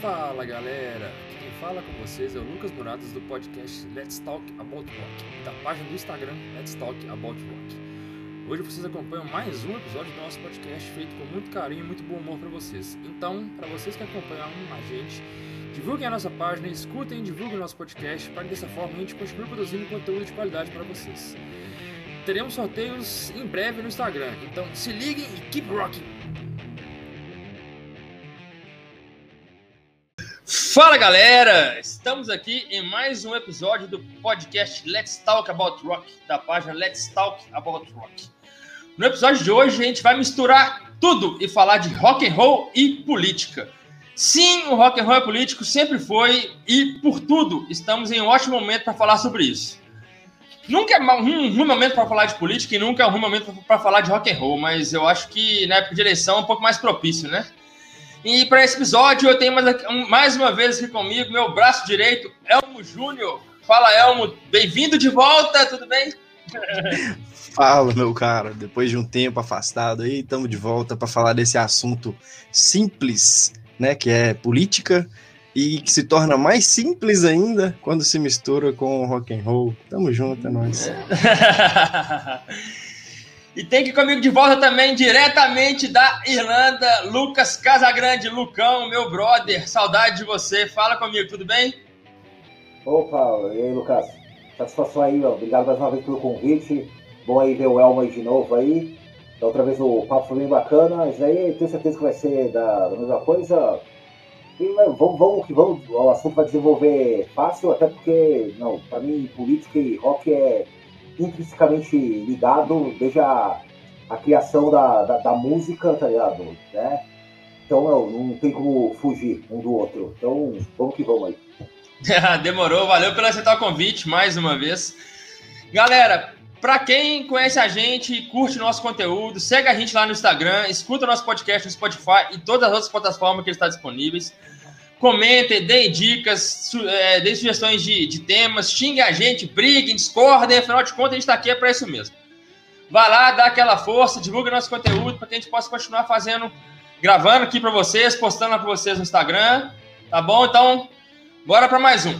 Fala galera, quem fala com vocês é o Lucas Muradas do podcast Let's Talk About Rock, da página do Instagram Let's Talk About Rock. Hoje vocês acompanham mais um episódio do nosso podcast feito com muito carinho e muito bom humor para vocês. Então, para vocês que acompanham a gente, divulguem a nossa página, escutem e divulguem o nosso podcast para que dessa forma a gente continue produzindo conteúdo de qualidade para vocês. Teremos sorteios em breve no Instagram, então se liguem e keep rocking! Fala galera, estamos aqui em mais um episódio do podcast Let's Talk About Rock, da página Let's Talk About Rock. No episódio de hoje a gente vai misturar tudo e falar de rock and roll e política. Sim, o rock and roll é político, sempre foi e por tudo estamos em um ótimo momento para falar sobre isso. Nunca é um ruim momento para falar de política e nunca é um ruim momento para falar de rock and roll, mas eu acho que na época de eleição é um pouco mais propício, né? E para esse episódio eu tenho mais, mais uma vez aqui comigo meu braço direito, Elmo Júnior. Fala, Elmo, bem-vindo de volta, tudo bem? Fala, meu cara. Depois de um tempo afastado aí, estamos de volta para falar desse assunto simples, né, que é política e que se torna mais simples ainda quando se mistura com rock and roll. Tamo junto, é nóis. E tem aqui comigo de volta também, diretamente da Irlanda, Lucas Casagrande. Lucão, meu brother, saudade de você. Fala comigo, tudo bem? Opa, e aí, Lucas? Satisfação aí, obrigado mais uma vez pelo convite. Bom aí ver o Elmo aí de novo aí. Da outra vez o papo foi bem bacana. Isso aí tenho certeza que vai ser da, da mesma coisa. E vamos, vamos que vamos, o assunto vai desenvolver fácil, até porque, não, para mim, política e rock é intrinsecamente ligado desde a, a criação da, da, da, música, tá ligado? Né? Então não, não tem como fugir um do outro. Então vamos que vamos aí. Demorou, valeu por aceitar o convite mais uma vez. Galera, para quem conhece a gente curte nosso conteúdo, segue a gente lá no Instagram, escuta nosso podcast no Spotify e todas as outras plataformas que está disponíveis. Comentem, deem dicas, su é, deem sugestões de, de temas, xingue a gente, briguem, discordem, afinal de contas a gente está aqui é para isso mesmo. Vai lá, dá aquela força, divulga nosso conteúdo para que a gente possa continuar fazendo, gravando aqui para vocês, postando para vocês no Instagram, tá bom? Então, bora para mais um.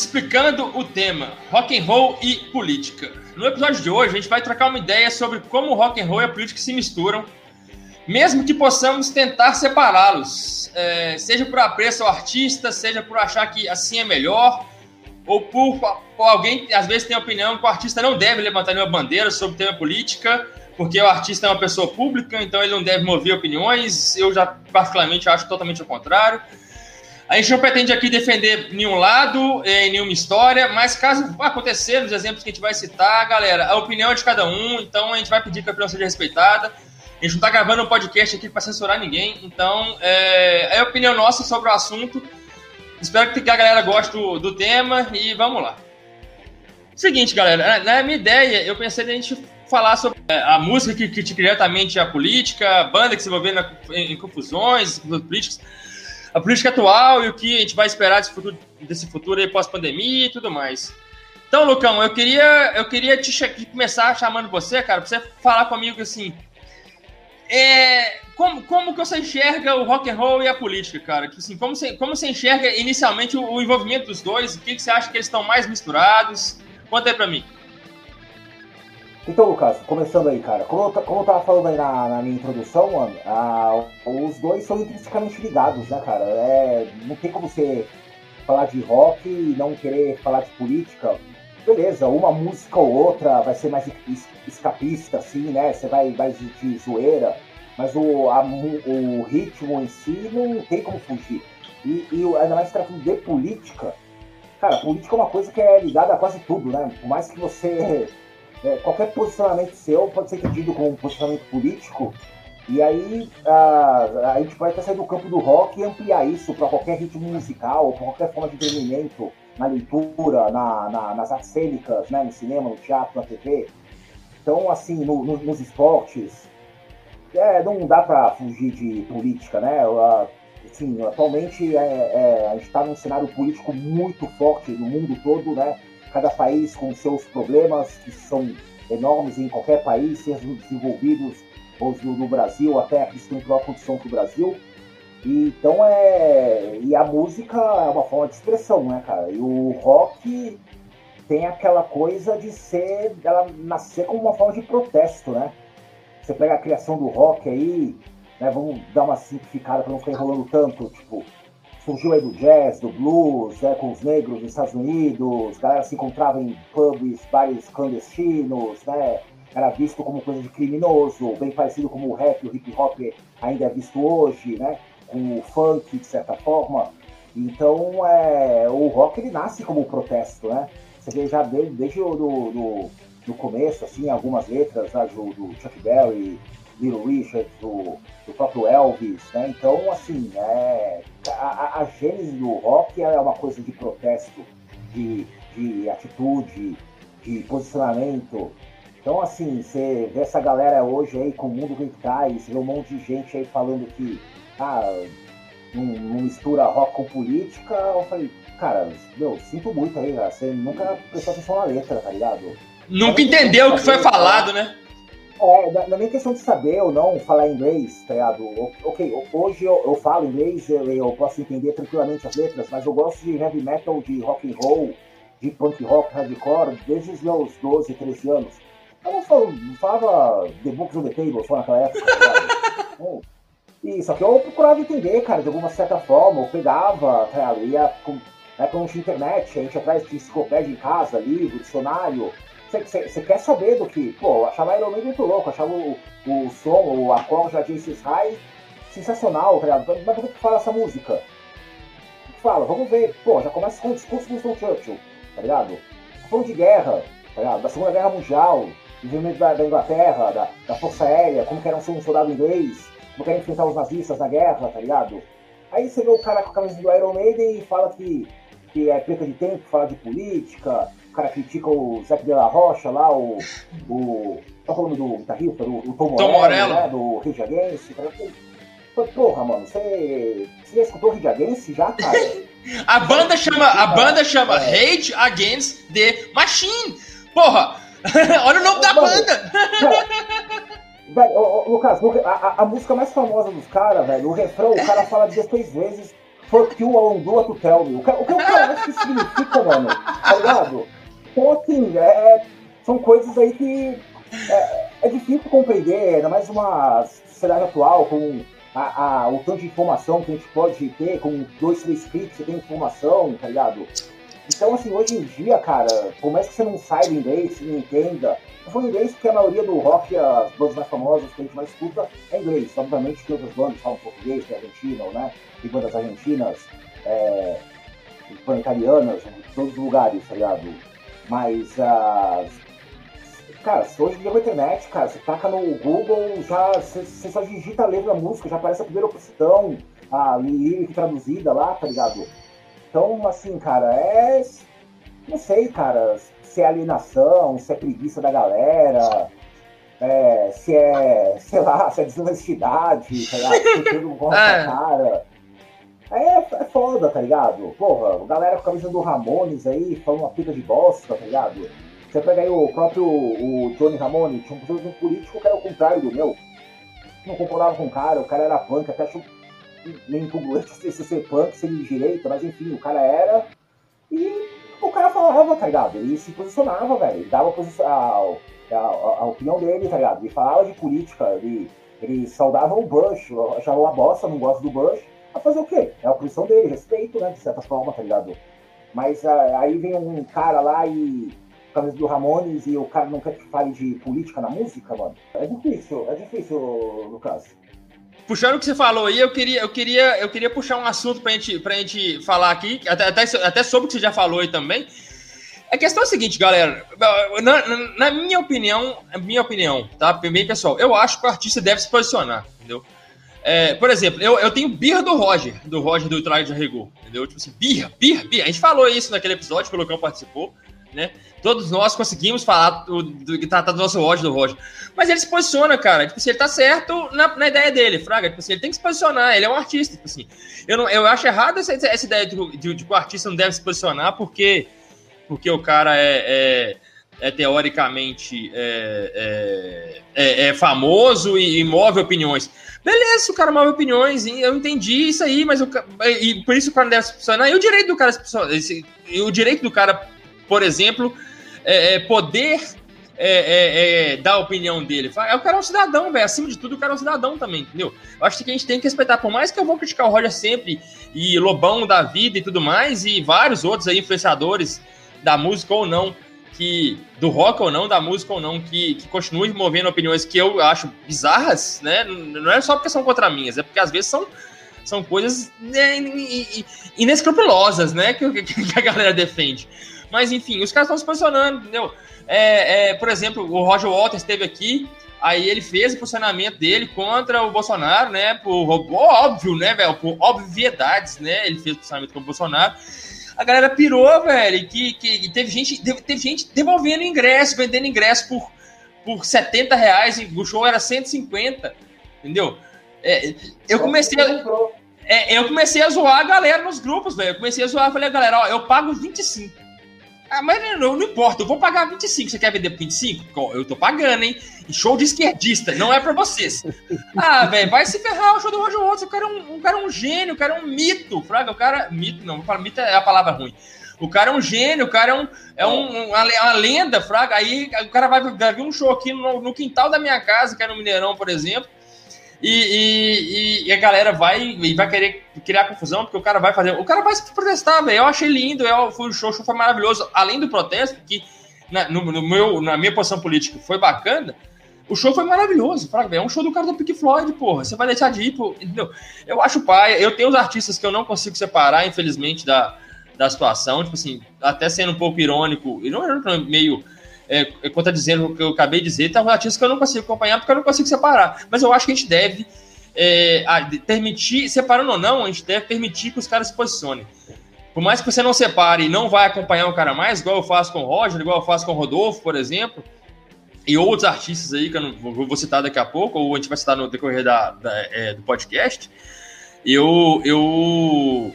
Explicando o tema rock and roll e política. No episódio de hoje, a gente vai trocar uma ideia sobre como o rock and roll e a política se misturam, mesmo que possamos tentar separá-los, é, seja por apreço ao artista, seja por achar que assim é melhor, ou por, alguém às vezes tem a opinião que o artista não deve levantar nenhuma bandeira sobre o tema política, porque o artista é uma pessoa pública, então ele não deve mover opiniões. Eu já particularmente acho totalmente o contrário. A gente não pretende aqui defender nenhum lado, em eh, nenhuma história, mas caso acontecer nos exemplos que a gente vai citar, galera, a opinião é de cada um, então a gente vai pedir que a opinião seja respeitada. A gente não está gravando um podcast aqui para censurar ninguém, então é, é, a opinião nossa sobre o assunto. Espero que a galera goste do, do tema e vamos lá. Seguinte, galera, na minha ideia, eu pensei a gente falar sobre eh, a música que critica diretamente a política, a banda que se envolveu em, em confusões políticas a política atual e o que a gente vai esperar desse futuro, desse futuro aí pós-pandemia e tudo mais. Então, Lucão, eu queria, eu queria te começar chamando você, cara, pra você falar comigo assim. É, como, como que você enxerga o rock and roll e a política, cara? Que, assim, como, você, como você enxerga inicialmente o, o envolvimento dos dois? O que, que você acha que eles estão mais misturados? Conta aí pra mim. Então, Lucas, começando aí, cara, como eu, como eu tava falando aí na, na minha introdução, mano, a, os dois são intrinsecamente ligados, né, cara? É, não tem como você falar de rock e não querer falar de política. Beleza, uma música ou outra vai ser mais escapista, assim, né? Você vai, vai de, de zoeira, mas o, a, o ritmo em si não tem como fugir. E, e ainda mais tratando de política, cara, política é uma coisa que é ligada a quase tudo, né? Por mais que você é, qualquer posicionamento seu pode ser entendido como um posicionamento político, e aí a, a gente vai até sair do campo do rock e ampliar isso para qualquer ritmo musical, para qualquer forma de entretenimento, na leitura, na, na, nas artes cênicas, né, no cinema, no teatro, na TV. Então, assim, no, no, nos esportes, é, não dá para fugir de política, né? Assim, atualmente é, é, a gente está num cenário político muito forte no mundo todo, né? Cada país com seus problemas que são enormes em qualquer país, sejam desenvolvidos ou no Brasil, até que não tem condição para o Brasil. E, então é. E a música é uma forma de expressão, né, cara? E o rock tem aquela coisa de ser. ela nascer como uma forma de protesto, né? Você pega a criação do rock aí, né? Vamos dar uma simplificada para não ficar enrolando tanto, tipo, surgiu aí do jazz, do blues, né, com os negros nos Estados Unidos, a galera se encontrava em pubs, bares clandestinos, né? Era visto como coisa de criminoso, bem parecido como o rap, o hip hop ainda é visto hoje, né? Com o funk, de certa forma. Então, é, o rock ele nasce como protesto, né? Você vê já desde, desde o do, do, do começo, assim, algumas letras né, do, do Chuck Berry, Little Richard, do, do, próprio Elvis, né? Então, assim, é, a, a, gênese do rock é uma coisa de protesto, de, de atitude, de posicionamento. Então, assim, você vê essa galera hoje aí com o mundo que tá, e você vê um monte de gente aí falando que ah, não, não mistura rock com política. Eu falei, cara, meu, sinto muito aí, cara. Você nunca prestou atenção na letra, tá ligado? Nunca entendeu o que foi falado, né? É, não é nem questão de saber ou não falar inglês, tá ligado? Ok, hoje eu, eu falo inglês, eu, eu, posso entender tranquilamente as letras, mas eu gosto de heavy metal, de rock and roll, de punk rock, hardcore, desde os meus 12, 13 anos. Eu não, falo, não falava The Books on the Table só naquela época, tá ligado? E, só que eu procurava entender, cara, de alguma certa forma, eu pegava, tá ligado? Ia com, né, com a internet, a gente atrás de enciclopédia em casa, livro, dicionário, você quer saber do que. Pô, eu achava Iron Man muito louco, achava o, o som, o acorde da Jason High sensacional, tá ligado? Mas do que fala essa música? Fala, vamos ver. Pô, já começa com o discurso do Winston Churchill, tá ligado? Tá falando de guerra, tá ligado? Da Segunda Guerra Mundial, desenvolvimento da, da Inglaterra, da, da Força Aérea, como que era ser um soldado inglês, como que era enfrentar os nazistas na guerra, tá ligado? Aí você vê o cara com a camisa do Iron Maiden e fala que, que é perda de tempo, fala de política, o cara critica o Zé de la Rocha lá, o. o qual é o nome do guitarrista? Do, o Tom, Tom Morello, né? Do Rage Against. Porra, mano, você, você já escutou Rage Against já, cara? a banda chama, a banda chama é. Rage Against the Machine. Porra! Olha o nome da banda! Velho, ô, Lucas, a, a, música mais famosa dos caras, velho, o refrão, o cara fala 16 vezes Fuck you, I do to tell me. O que o, que o cara acha que significa, mano? Tá ligado? Então, assim, é, são coisas aí que é, é difícil compreender, ainda mais uma sociedade atual, com a, a, o tanto de informação que a gente pode ter, com dois, três cliques, você tem informação, tá ligado? Então, assim, hoje em dia, cara, por mais que você não saiba inglês, não entenda, eu falo inglês porque a maioria do rock, as bandas mais famosas que a gente mais escuta, é inglês. Obviamente que outras bandas falam português, que é argentino, né? Tem bandas argentinas, é, italianas, de todos os lugares, tá ligado? Mas as. Cara, hoje em dia com a internet, cara, você taca no Google, já você, você só digita a letra da música, já aparece a primeira opção, a lyric traduzida lá, tá ligado? Então, assim, cara, é. Não sei, cara, se é alienação, se é preguiça da galera, é, se é, sei lá, se é desonestidade, tá ligado? Se tudo gosta é. cara. É, é foda, tá ligado? Porra, galera com a camisa do Ramones aí, falando uma pica de bosta, tá ligado? Você pega aí o próprio o Tony Ramone, tinha um político que era o contrário do meu. Não concordava com o cara, o cara era punk, até achou meio incongruente se ser punk, ser de direita, mas enfim, o cara era. E o cara falava, tá ligado? Ele se posicionava, velho. Dava a, a, a, a, opinião dele, tá ligado? Ele falava de política, ele, ele saudava o Bush, achava uma bosta, não gosta do Bush a fazer o quê? É a posição dele, respeito, né? De certa forma, tá ligado? Mas uh, aí vem um cara lá e. Camisa do Ramones e o cara não quer que fale de política na música, mano. É difícil, é difícil, Lucas. Puxando o que você falou aí, eu queria, eu queria, eu queria puxar um assunto pra gente, pra gente falar aqui, até, até, até sobre o que você já falou aí também. A questão é a seguinte, galera. Na, na, na minha opinião, minha opinião, tá? Bem, pessoal, eu acho que o artista deve se posicionar, entendeu? É, por exemplo, eu, eu tenho birra do Roger, do Roger do Traje de Rigor, entendeu? Tipo assim, birra, birra, birra. A gente falou isso naquele episódio que o Lucão participou, né? Todos nós conseguimos falar do, do, tá do nosso ódio do Roger. Mas ele se posiciona, cara. Tipo assim, ele tá certo na, na ideia dele, Fraga. Tipo assim, ele tem que se posicionar, ele é um artista. Tipo assim, eu, não, eu acho errado essa, essa ideia de, de, de, que o artista não deve se posicionar porque, porque o cara é, é é teoricamente é, é, é, é famoso e, e, move opiniões. Beleza, o cara move opiniões, eu entendi isso aí, mas eu, e por isso o cara deve se posicionar. E o direito do cara se o direito do cara, por exemplo, é, é poder é, é, é, dar a opinião dele. O cara é um cidadão, velho. Acima de tudo, o cara é um cidadão também, entendeu? Eu acho que a gente tem que respeitar, por mais que eu vou criticar o Roger sempre, e Lobão da vida e tudo mais, e vários outros aí, influenciadores da música ou não, que do rock ou não, da música ou não, que, que continuem movendo opiniões que eu acho bizarras, né? Não é só porque são contra minhas, é porque às vezes são, são coisas né, inescrupulosas, né? Que, que a galera defende. Mas enfim, os caras estão se posicionando, entendeu? É, é, por exemplo, o Roger Waters esteve aqui, aí ele fez o posicionamento dele contra o Bolsonaro, né? Por óbvio, né, velho? Por obviedades, né? Ele fez o posicionamento com o Bolsonaro. A galera pirou, velho, que, que teve gente, teve, teve gente devolvendo ingresso, vendendo ingresso por, por 70 reais, o show era 150, entendeu? É, eu comecei a, é, eu comecei a zoar a galera nos grupos, velho. Eu comecei a zoar, falei, galera, ó, eu pago 25. Ah, mas não, não importa, eu vou pagar 25. Você quer vender por 25? Eu tô pagando, hein? show de esquerdista, não é pra vocês. Ah, velho, vai se ferrar o show do Roger Waters. O cara é um, o cara é um gênio, o cara é um mito. Fraga, o cara. Mito, não, mito é a palavra ruim. O cara é um gênio, o cara é, um, é um, uma, uma lenda, Fraga. Aí o cara vai, vai vir um show aqui no, no quintal da minha casa, que é no Mineirão, por exemplo. E, e, e, a galera vai e vai querer criar confusão, porque o cara vai fazer. O cara vai se protestar, velho. Eu achei lindo, eu, foi, o show, show foi maravilhoso. Além do protesto, que na, no, no, meu, na minha posição política foi bacana, o show foi maravilhoso. É um show do cara do Pink Floyd, porra. Você vai deixar de ir, entendeu? Eu acho pai. Eu tenho os artistas que eu não consigo separar, infelizmente, da, da situação. Tipo assim, até sendo um pouco irônico, não meio é, contradizendo o que eu acabei de dizer, tem artistas que eu não consigo acompanhar porque eu não consigo separar. Mas eu acho que a gente deve é, permitir, separando ou não, a gente deve permitir que os caras se posicionem. Por mais que você não separe e não vai acompanhar o cara mais, igual eu faço com o Roger, igual eu faço com o Rodolfo, por exemplo, e outros artistas aí que eu não vou citar daqui a pouco, ou a gente vai citar no decorrer da, da é, do podcast, eu, eu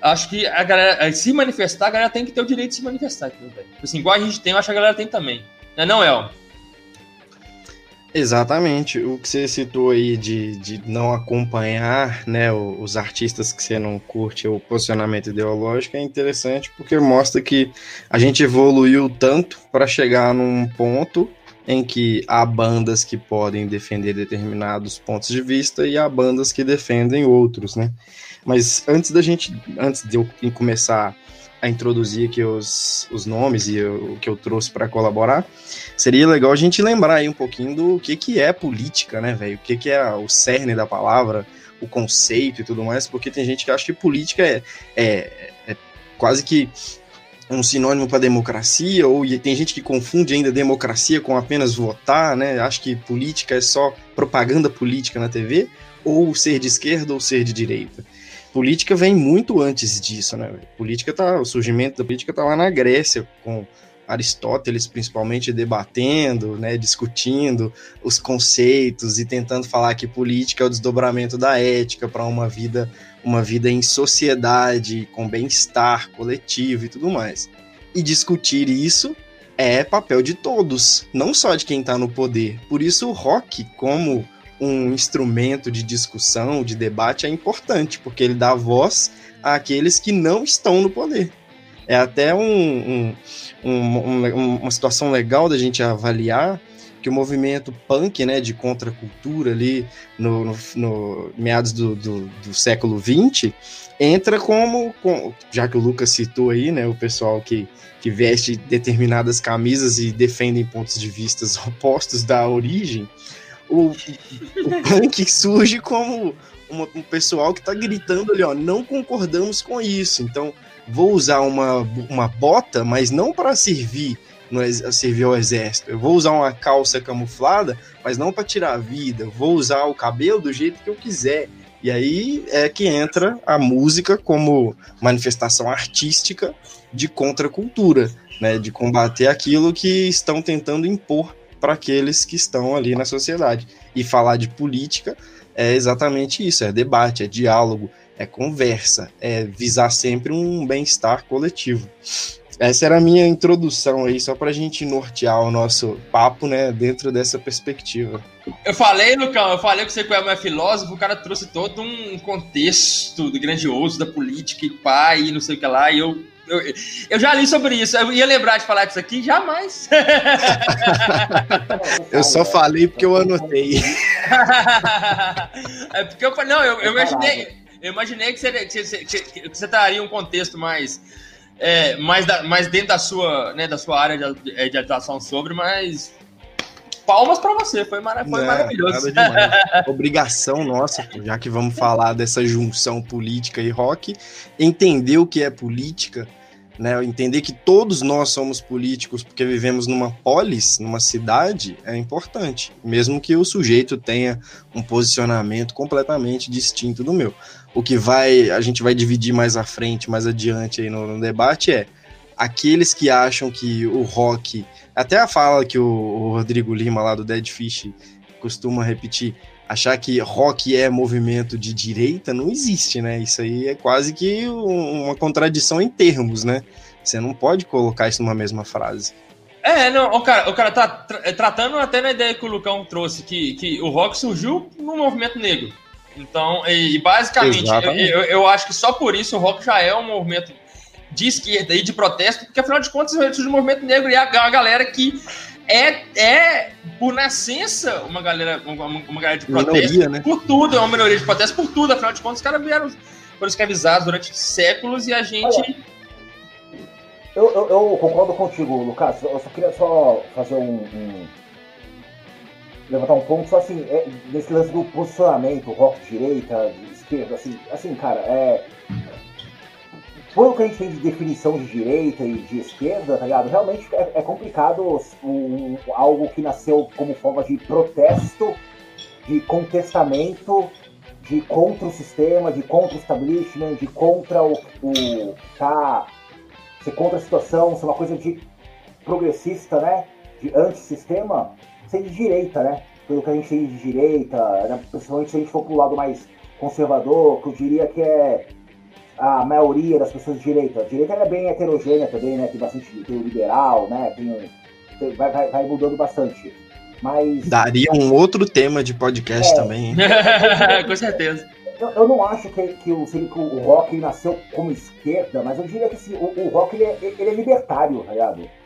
acho que a galera, se manifestar, a galera tem que ter o direito de se manifestar. Tipo assim, igual a gente tem, eu acho que a galera tem também. Não é não, El? Exatamente. O que você citou aí de, de não acompanhar né, os artistas que você não curte o posicionamento ideológico é interessante porque mostra que a gente evoluiu tanto para chegar num ponto em que há bandas que podem defender determinados pontos de vista e há bandas que defendem outros, né? Mas antes da gente, antes de eu começar a introduzir aqui os, os nomes e o que eu trouxe para colaborar, seria legal a gente lembrar aí um pouquinho do que, que é política, né, velho? O que, que é o cerne da palavra, o conceito e tudo mais, porque tem gente que acha que política é, é, é quase que um sinônimo para democracia, ou tem gente que confunde ainda democracia com apenas votar, né? Acho que política é só propaganda política na TV, ou ser de esquerda ou ser de direita política vem muito antes disso, né? Política tá, o surgimento da política tá lá na Grécia, com Aristóteles principalmente debatendo, né, discutindo os conceitos e tentando falar que política é o desdobramento da ética para uma vida, uma vida em sociedade, com bem-estar coletivo e tudo mais. E discutir isso é papel de todos, não só de quem está no poder. Por isso o rock, como um instrumento de discussão, de debate, é importante, porque ele dá voz àqueles que não estão no poder. É até um, um, um, uma situação legal da gente avaliar que o movimento punk, né, de contracultura ali no, no, no meados do, do, do, século XX, entra como, com, já que o Lucas citou aí, né, o pessoal que, que veste determinadas camisas e defendem pontos de vistas opostos da origem, o, o punk surge como uma, um pessoal que tá gritando ali, ó, não concordamos com isso. Então, vou usar uma, uma bota, mas não para servir no, servir ao exército. Eu vou usar uma calça camuflada, mas não para tirar a vida. Eu vou usar o cabelo do jeito que eu quiser. E aí é que entra a música como manifestação artística de contracultura, né, de combater aquilo que estão tentando impor para aqueles que estão ali na sociedade. E falar de política é exatamente isso: é debate, é diálogo, é conversa, é visar sempre um bem-estar coletivo. Essa era a minha introdução aí, só pra gente nortear o nosso papo, né, dentro dessa perspectiva. Eu falei, Lucão, eu falei que você que é filósofo, o cara trouxe todo um contexto grandioso da política e pai e não sei o que lá, e eu, eu, eu já li sobre isso, eu ia lembrar de falar disso aqui, jamais. eu só falei porque eu anotei. é porque eu falei, não, eu, eu imaginei, eu imaginei que você, que você, que você traria um contexto mais é, mais, da, mais dentro da sua, né, da sua área de, é, de atuação sobre, mas palmas para você, foi, mara foi é, maravilhoso. Obrigação nossa, já que vamos falar dessa junção política e rock, entender o que é política, né, entender que todos nós somos políticos porque vivemos numa polis, numa cidade, é importante, mesmo que o sujeito tenha um posicionamento completamente distinto do meu o que vai a gente vai dividir mais à frente, mais adiante aí no, no debate é aqueles que acham que o rock, até a fala que o, o Rodrigo Lima lá do Dead Fish costuma repetir, achar que rock é movimento de direita não existe, né? Isso aí é quase que uma contradição em termos, né? Você não pode colocar isso numa mesma frase. É, não, o cara, o cara tá tra tratando até na ideia que o Lucão trouxe, que, que o rock surgiu no movimento negro. Então, e, basicamente, eu, eu, eu, acho que só por isso o rock já é um movimento de esquerda e de protesto, porque afinal de contas surge o movimento negro e a, a galera que é, é, por nascença, uma galera, uma, uma galera de protesto minoria, né? por tudo, é uma minoria de protesto por tudo, afinal de contas, os caras vieram, foram escravizados durante séculos e a gente. Olha, eu, eu, eu, concordo contigo, Lucas. Eu só queria só fazer um, um levantar um ponto, só assim, é, nesse lance do posicionamento, rock direita, esquerda, assim, assim, cara, é. Pelo que a gente tem de definição de direita e de esquerda, tá ligado? Realmente é, é complicado um, algo que nasceu como forma de protesto, de contestamento, de contra o sistema, de contra o establishment, de contra o, o tá, ser contra a situação, ser uma coisa de progressista, né? De antissistema, ser de direita, né? Pelo que a gente tem de direita, né? principalmente se a gente for pro lado mais conservador, que eu diria que é a maioria das pessoas de direita. A direita é bem heterogênea também, né? Tem bastante tem o liberal, né? Tem, tem vai, vai, vai, mudando bastante. Mas. Daria um outro tema de podcast é, também, hein? Com certeza. Eu, eu, não acho que, que, o, que o rock nasceu como esquerda, mas eu diria que assim, o, o rock ele é, ele é libertário, tá ligado?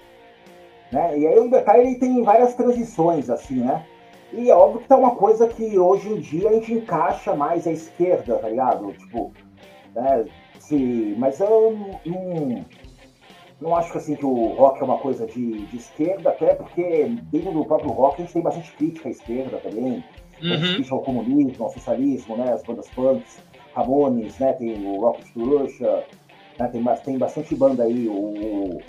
Né? E aí o libertário ele tem várias transições, assim, né? E é óbvio que tá uma coisa que hoje em dia a gente encaixa mais à esquerda, tá ligado? Tipo, né? Se, mas eu não, não acho que, assim, que o rock é uma coisa de, de esquerda, até porque dentro do próprio rock a gente tem bastante crítica à esquerda também. Uhum. Crítica ao comunismo, ao socialismo, né? As bandas punks, Ramones, né? Tem o Rocket to Russia, né? tem, tem bastante banda aí, o,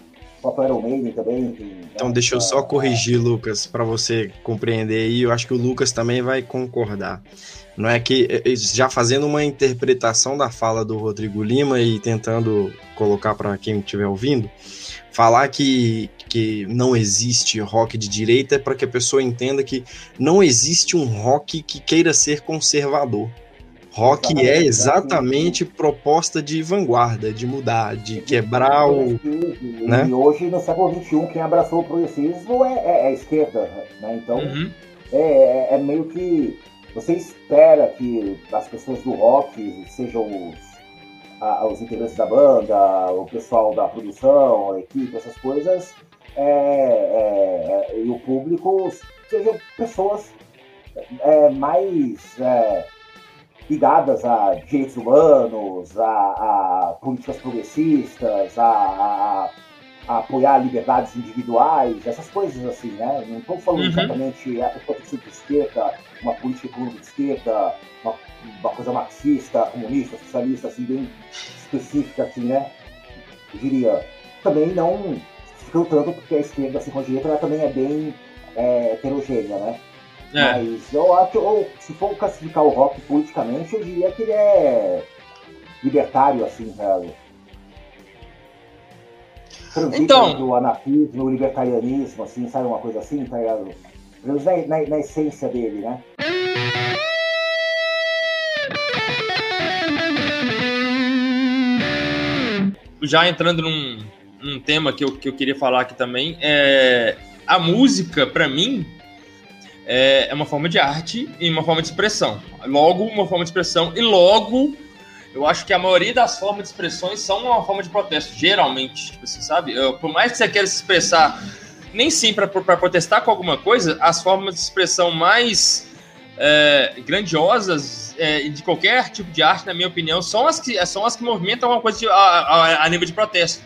próprio Iron Maiden também. Né? então deixa eu só corrigir, Lucas, para você compreender aí. Eu acho que o Lucas também vai concordar. Não é que, eh, eh, já fazendo uma interpretação da fala do Rodrigo Lima e tentando colocar para quem estiver ouvindo, falar que, que não existe rock de direita é para que a pessoa entenda que não existe um rock que queira ser conservador. Rock é exatamente proposta de vanguarda, de mudar, de quebrar o. E, né? e hoje, no século XXI, quem abraçou o progressismo é, é, é a esquerda. Né? Então, uhum. é, é, é, meio que. Você espera que as pessoas do rock, sejam os, a, os integrantes da banda, o pessoal da produção, a equipe, essas coisas, é, é, e o público sejam pessoas mais ligadas a direitos humanos, a, a políticas progressistas, a, a, apoiar liberdades individuais, essas coisas assim, né? Não estou falando uhum. exatamente a pessoa que de esquerda, uma política econômica de esquerda, uma, uma, coisa marxista, comunista, socialista, assim, bem específica, assim, né? Eu diria. Também não tanto porque a esquerda, assim, com a direita, ela também é bem é, heterogênea, né? É. Mas eu acho, ou, se for classificar o rock politicamente, eu diria que ele é libertário, assim, sabe? então, do anarquismo, o libertarianismo, assim, sabe? Uma coisa assim, tá ligado? Na, na, na essência dele, né? Já entrando num, um tema que eu, que eu queria falar aqui também. É, a música, para mim, é, é uma forma de arte e uma forma de expressão. Logo, uma forma de expressão, e logo, eu acho que a maioria das formas de expressões são uma forma de protesto, geralmente. Tipo assim, sabe? Por mais que você queira se expressar, nem sempre para protestar com alguma coisa, as formas de expressão mais é, grandiosas é, de qualquer tipo de arte, na minha opinião, são as que, são as que movimentam alguma coisa de, a, a, a nível de protesto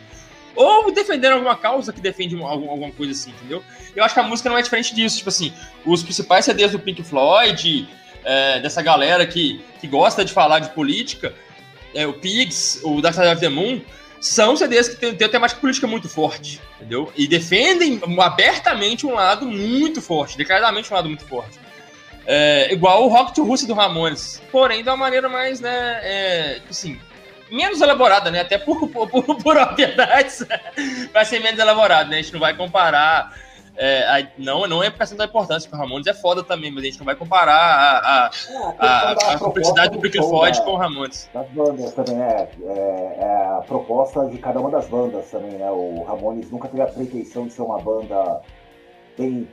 ou defendendo alguma causa que defende alguma coisa assim, entendeu? Eu acho que a música não é diferente disso. Tipo assim, os principais CDs do Pink Floyd, é, dessa galera que, que gosta de falar de política, é, o Pigs, o Dark Side of the Moon, são CDs que têm, têm temática política muito forte, entendeu? E defendem abertamente um lado muito forte, declaradamente um lado muito forte. É, igual o Rock to Russia do Ramones, porém uma maneira mais, né, é, assim, menos elaborada, né? Até por, por, por, por obviedades, vai ser menos elaborado, né? A gente não vai comparar. É, a, não, não é por questão da importância, porque o Ramones é foda também, mas a gente não vai comparar a, a, é, a, a, a complexidade do Pink Floyd com o Ramones. Das bandas também, né? É, é, a proposta de cada uma das bandas também, né? O Ramones nunca teve a pretensão de ser uma banda bem,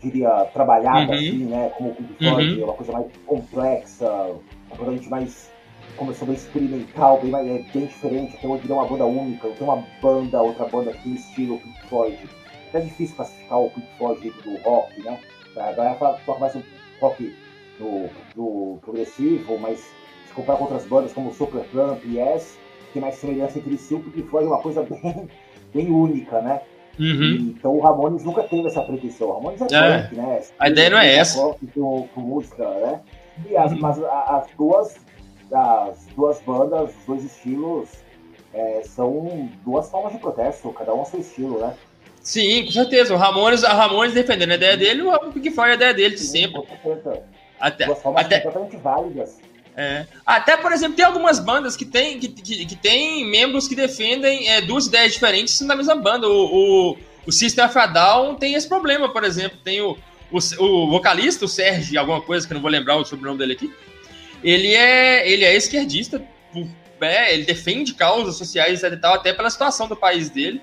diria, trabalhada, uhum. assim, né? Como o Pink Floyd, uhum. uma coisa mais complexa, completamente mais começou bem experimental, bem, é, bem diferente, até hoje virou uma banda única, tem uma banda, outra banda que estilo Pink Floyd. É difícil classificar o Pink Floyd dentro do rock, né? A galera fala, toca mais um rock do, do progressivo, mas se comparar com outras bandas como Super Trump e Yes, tem mais semelhança entre si, o Pink Floyd é uma coisa bem, bem única, né? Uhum. então o Ramones nunca teve essa pretensão. O Ramones é, é. Punk, né? A ideia não é essa. Com, com música, né? E as, uhum. mas as duas as duas bandas, os dois estilos, é, são duas formas de protesto, cada um a seu estilo, né? Sim, com certeza. O Ramones, a Ramones defendendo a ideia dele, o Pink Floyd a ideia dele de Sim, sempre. Até, duas formas até, completamente válidas. É. Até, por exemplo, tem algumas bandas que tem, que, que, que tem membros que defendem é, duas ideias diferentes na mesma banda. O, o, o System of a Down tem esse problema, por exemplo. Tem o, o, o vocalista, o Sérgio, alguma coisa que eu não vou lembrar o sobrenome dele aqui ele é, ele é esquerdista, é, ele defende causas sociais e tal, até pela situação do país dele.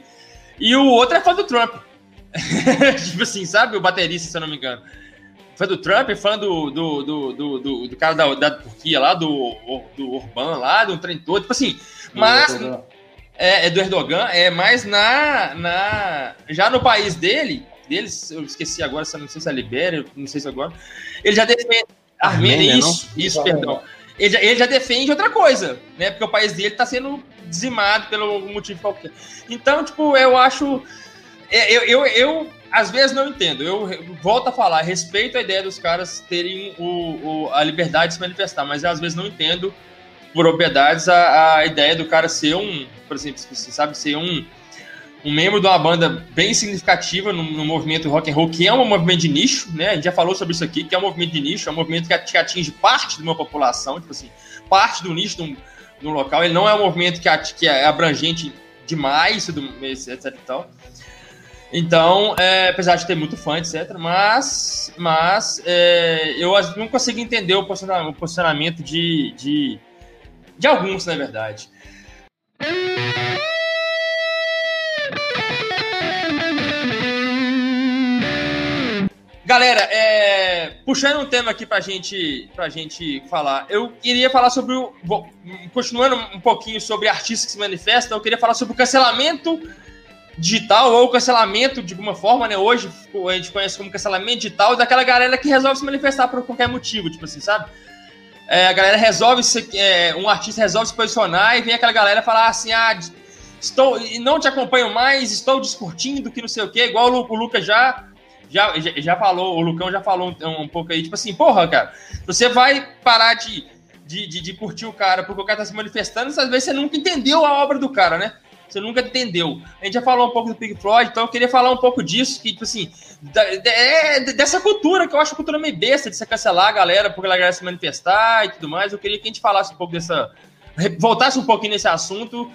E o outro é fã do Trump. tipo assim, sabe? O baterista, se eu não me engano. Fã do Trump, fã do, do, do, do, do, cara da, da Turquia lá, do, do Urban lá, do trem todo. Tipo assim, mas. É, é, do Erdogan, é mais na, na. Já no país dele, deles, eu esqueci agora, não sei se é Libéria, não sei se agora. Ele já defende Armênia, Armênia isso, não? isso, perdão. Ele já, ele já, defende outra coisa, né? Porque o país dele está sendo dizimado pelo motivo qualquer. Então, tipo, eu acho. É, eu, eu, eu, às vezes não entendo. Eu volto a falar, respeito a ideia dos caras terem o, o, a liberdade de se manifestar, mas eu, às vezes não entendo, por obviedades, a, a ideia do cara ser um, por exemplo, sabe, ser um um membro de uma banda bem significativa no, no, movimento rock and roll, que é um movimento de nicho, né? A gente já falou sobre isso aqui, que é um movimento de nicho, é um movimento que atinge parte de uma população, tipo assim, parte do nicho de um, de um local. Ele não é um movimento que, que é abrangente demais, etc tal. Então, é, apesar de ter muito fã, etc., mas, mas é, eu não consigo entender o posicionamento, o posicionamento de, de, de alguns, na verdade. Galera, é... puxando um tema aqui pra gente, pra gente falar, eu queria falar sobre o. Continuando um pouquinho sobre artistas que se manifestam, eu queria falar sobre o cancelamento digital ou cancelamento de alguma forma, né? Hoje a gente conhece como cancelamento digital daquela galera que resolve se manifestar por qualquer motivo, tipo assim, sabe? É, a galera resolve se, é, um artista resolve se posicionar e vem aquela galera falar assim, ah, estou não te acompanho mais, estou discutindo que não sei o quê, igual o, o Lucas já já, já, falou, o Lucão já falou um, um, pouco aí, tipo assim, porra, cara, você vai parar de, de, de, de, curtir o cara porque o cara tá se manifestando, às vezes você nunca entendeu a obra do cara, né? Você nunca entendeu. A gente já falou um pouco do Pink Floyd, então eu queria falar um pouco disso, que, tipo assim, da, é, dessa cultura, que eu acho a cultura meio besta de você cancelar a galera porque a galera se manifestar e tudo mais. Eu queria que a gente falasse um pouco dessa. voltasse um pouquinho nesse assunto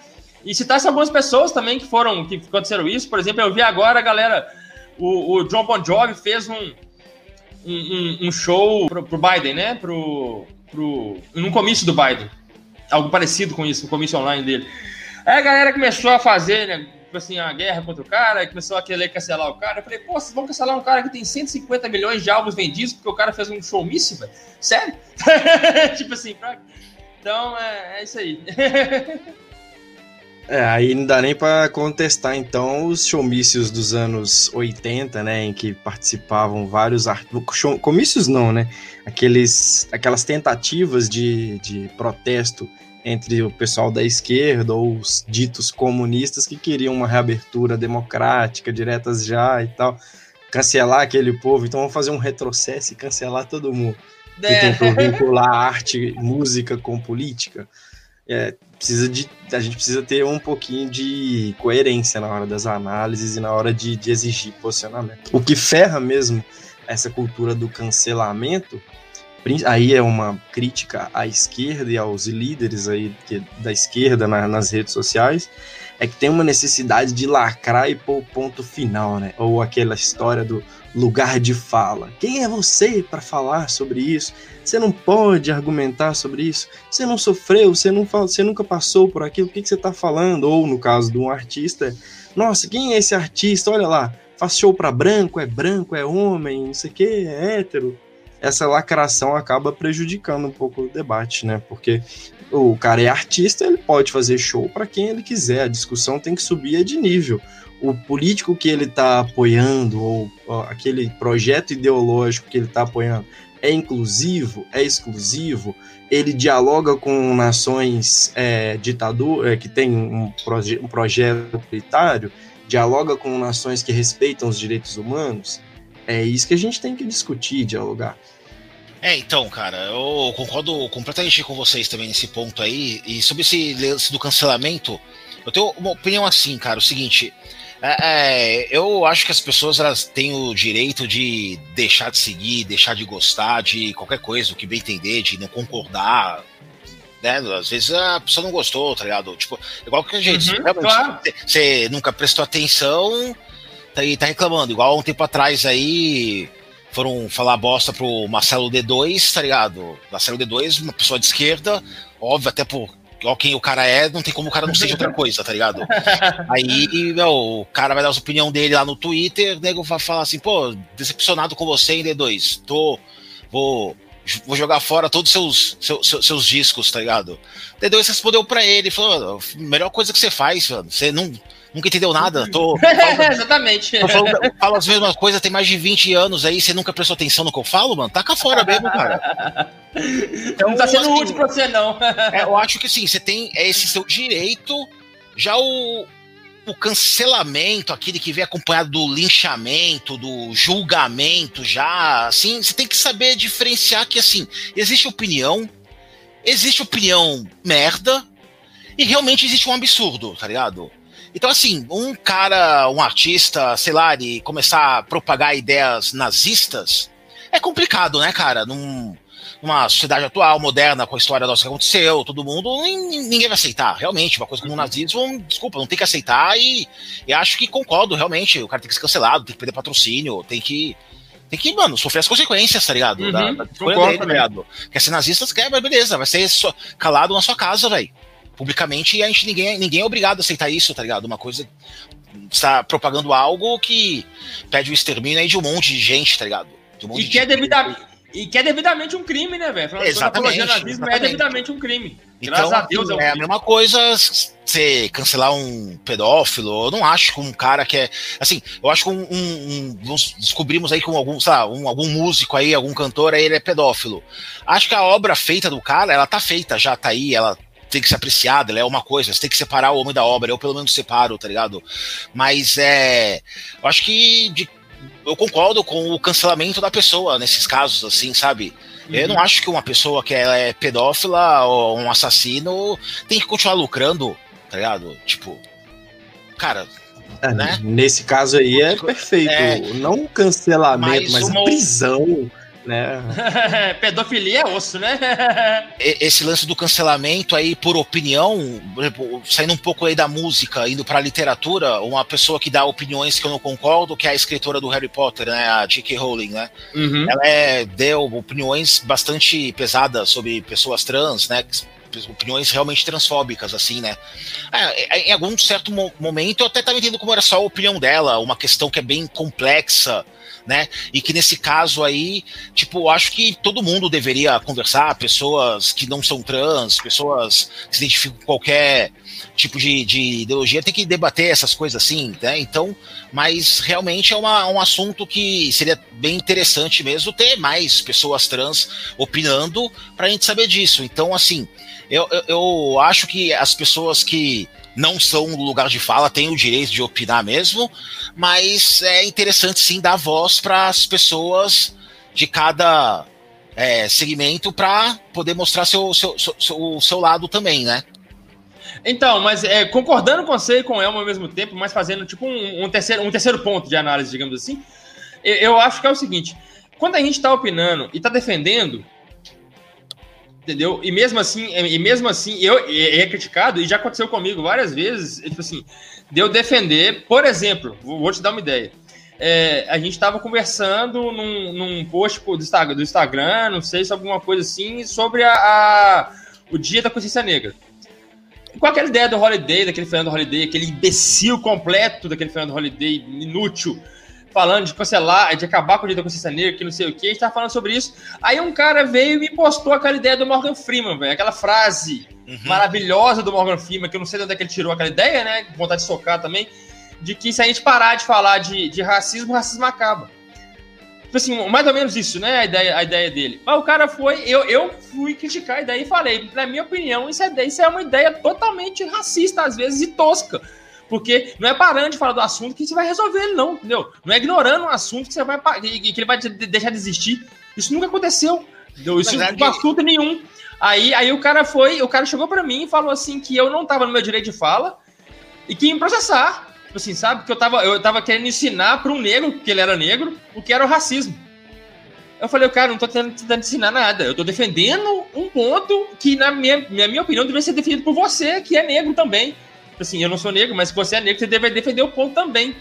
e citasse algumas pessoas também que foram, que aconteceram isso. Por exemplo, eu vi agora a galera o, o John Bon Jovi fez um, um, um show pro, pro, Biden, né? Pro, pro, num comício do Biden. Algo parecido com isso, no comício online dele. Aí a galera começou a fazer, né? Tipo assim, a guerra contra o cara, começou a querer cancelar o cara. Eu falei, pô, vocês vão cancelar um cara que tem 150 milhões de álbuns vendidos porque o cara fez um showmício, velho? Sério? tipo assim, pra... então é, é isso aí. É, aí não dá nem para contestar, então, os showmícios dos anos 80, né, em que participavam vários artistas. Comícios não, né? Aqueles, aquelas tentativas de, de protesto entre o pessoal da esquerda ou os ditos comunistas que queriam uma reabertura democrática, diretas já e tal, cancelar aquele povo, então vamos fazer um retrocesso e cancelar todo mundo. É. Que tentou vincular arte, música com política. É, precisa de, a gente precisa ter um pouquinho de coerência na hora das análises e na hora de, de exigir posicionamento. O que ferra mesmo essa cultura do cancelamento aí é uma crítica à esquerda e aos líderes aí que, da esquerda na, nas redes sociais, é que tem uma necessidade de lacrar e pôr o ponto final, né? Ou aquela história do lugar de fala. Quem é você para falar sobre isso? Você não pode argumentar sobre isso. Você não sofreu, você, não você nunca passou por aquilo, o que, que você está falando? Ou no caso de um artista, nossa, quem é esse artista? Olha lá, faz show para branco, é branco, é homem, não sei o que, é hétero essa lacração acaba prejudicando um pouco o debate, né? Porque o cara é artista, ele pode fazer show para quem ele quiser, a discussão tem que subir de nível. O político que ele está apoiando, ou, ou, aquele projeto ideológico que ele está apoiando, é inclusivo, é exclusivo, ele dialoga com nações é, ditador, é, que tem um, proje um projeto autoritário, dialoga com nações que respeitam os direitos humanos, é isso que a gente tem que discutir, dialogar. É, então, cara, eu concordo completamente com vocês também nesse ponto aí. E sobre esse lance do cancelamento, eu tenho uma opinião assim, cara, o seguinte. É, é, eu acho que as pessoas elas têm o direito de deixar de seguir, deixar de gostar de qualquer coisa, o que bem entender, de não concordar. Né? Às vezes a pessoa não gostou, tá ligado? Tipo, igual que a gente. Uhum, claro. Você nunca prestou atenção tá, tá reclamando. Igual um tempo atrás aí foram falar bosta pro Marcelo D2, tá ligado? Marcelo D2, uma pessoa de esquerda, óbvio, até por ó, quem o cara é, não tem como o cara não seja outra coisa, tá ligado? Aí, meu, o cara vai dar a opinião dele lá no Twitter, o nego vai falar assim, pô, decepcionado com você em D2, tô, vou, vou jogar fora todos os seus, seus, seus discos, tá ligado? D2 respondeu pra ele, falou, melhor coisa que você faz, mano, você não nunca entendeu nada. Tô, falo, Exatamente. Tô falando, falo as mesmas coisas, tem mais de 20 anos aí, você nunca prestou atenção no que eu falo, mano? Taca fora mesmo, cara. Então, não tá sendo assim, útil pra você, não. É, eu acho que sim, você tem é esse seu direito. Já o, o cancelamento, aquele que vem acompanhado do linchamento, do julgamento, já, assim, você tem que saber diferenciar que, assim, existe opinião, existe opinião merda, e realmente existe um absurdo, tá ligado? Então, assim, um cara, um artista, sei lá, de começar a propagar ideias nazistas é complicado, né, cara? Num, numa sociedade atual, moderna, com a história nossa que aconteceu, todo mundo, ninguém vai aceitar. Realmente, uma coisa como o nazismo, desculpa, não tem que aceitar e, e acho que concordo, realmente. O cara tem que ser cancelado, tem que perder patrocínio, tem que tem que, mano, sofrer as consequências, tá ligado? Uhum, da, da escolha dele, tá ligado? Quer ser nazista, quer, mas beleza, vai ser calado na sua casa, velho publicamente e a gente ninguém, ninguém é obrigado a aceitar isso, tá ligado? Uma coisa está propagando algo que pede o extermínio aí de um monte de gente, tá ligado? Um e, que é devidamente, e que é devidamente um crime, né, velho? Exatamente, nazismo é devidamente um crime. Então, a Deus é, um é a mesma coisa você cancelar um pedófilo. Eu não acho que um cara que é. Assim, eu acho que um. um, um descobrimos aí com algum, sei lá, um, algum músico aí, algum cantor aí, ele é pedófilo. Acho que a obra feita do cara, ela tá feita, já tá aí, ela tem que ser apreciada, ela é uma coisa, você tem que separar o homem da obra, eu pelo menos separo, tá ligado? Mas é. Eu acho que de, eu concordo com o cancelamento da pessoa nesses casos, assim, sabe? Uhum. Eu não uhum. acho que uma pessoa que é pedófila ou um assassino tem que continuar lucrando, tá ligado? Tipo, cara. É, né? Nesse caso aí é perfeito. É, não cancelamento, mas, mas prisão né? Pedofilia é osso, né? Esse lance do cancelamento aí por opinião, saindo um pouco aí da música, indo pra literatura, uma pessoa que dá opiniões que eu não concordo, que é a escritora do Harry Potter, né? A J.K. Rowling, né? Uhum. Ela é, deu opiniões bastante pesadas sobre pessoas trans, né? opiniões realmente transfóbicas, assim, né? É, é, em algum certo momento eu até estava entendendo como era só a opinião dela, uma questão que é bem complexa, né? E que nesse caso aí, tipo, acho que todo mundo deveria conversar, pessoas que não são trans, pessoas que se identificam com qualquer tipo de, de ideologia, tem que debater essas coisas assim, né? Então, mas realmente é uma, um assunto que seria bem interessante mesmo ter mais pessoas trans opinando para a gente saber disso. Então, assim, eu, eu, eu acho que as pessoas que não são no lugar de fala, têm o direito de opinar mesmo, mas é interessante sim dar voz para as pessoas de cada é, segmento para poder mostrar seu, seu, seu, seu, lado também, né? Então, mas é, concordando com você e com Elmo ao mesmo tempo, mas fazendo tipo um, um, terceiro, um terceiro ponto de análise, digamos assim, eu, eu acho que é o seguinte: quando a gente está opinando e está defendendo, entendeu? E mesmo assim, e mesmo assim, eu é, criticado, e já aconteceu comigo várias vezes, tipo assim, de eu defender, por exemplo, vou te dar uma ideia. É, a gente estava conversando num, num post do Instagram, do Instagram, não sei, sobre alguma coisa assim, sobre a, a, o dia da consciência negra. Com aquela ideia do Holiday, daquele Fernando Holiday, aquele imbecil completo daquele Fernando Holiday, inútil, falando de cancelar, de acabar com o dia da consciência negra, que não sei o que, a gente tava falando sobre isso. Aí um cara veio e me postou aquela ideia do Morgan Freeman, velho, aquela frase uhum. maravilhosa do Morgan Freeman, que eu não sei de onde é que ele tirou aquela ideia, né? Vontade de socar também, de que se a gente parar de falar de, de racismo, o racismo acaba. Tipo assim, mais ou menos isso, né? A ideia, a ideia dele. Mas o cara foi, eu, eu fui criticar a ideia e falei, na minha opinião, isso é, isso é uma ideia totalmente racista, às vezes, e tosca. Porque não é parando de falar do assunto que você vai resolver ele, não, entendeu? Não é ignorando um assunto que você vai que ele vai deixar de existir. Isso nunca aconteceu. Entendeu? Isso não é assunto nenhum. Aí, aí o cara foi, o cara chegou para mim e falou assim que eu não tava no meu direito de fala e que ia me processar. Tipo assim, sabe? Que eu tava, eu tava querendo ensinar para um negro, que ele era negro, o que era o racismo. Eu falei, cara, não tô tentando, ensinar nada. Eu tô defendendo um ponto que, na minha, na minha opinião, deveria ser defendido por você, que é negro também. Tipo assim, eu não sou negro, mas se você é negro, você deve defender o ponto também.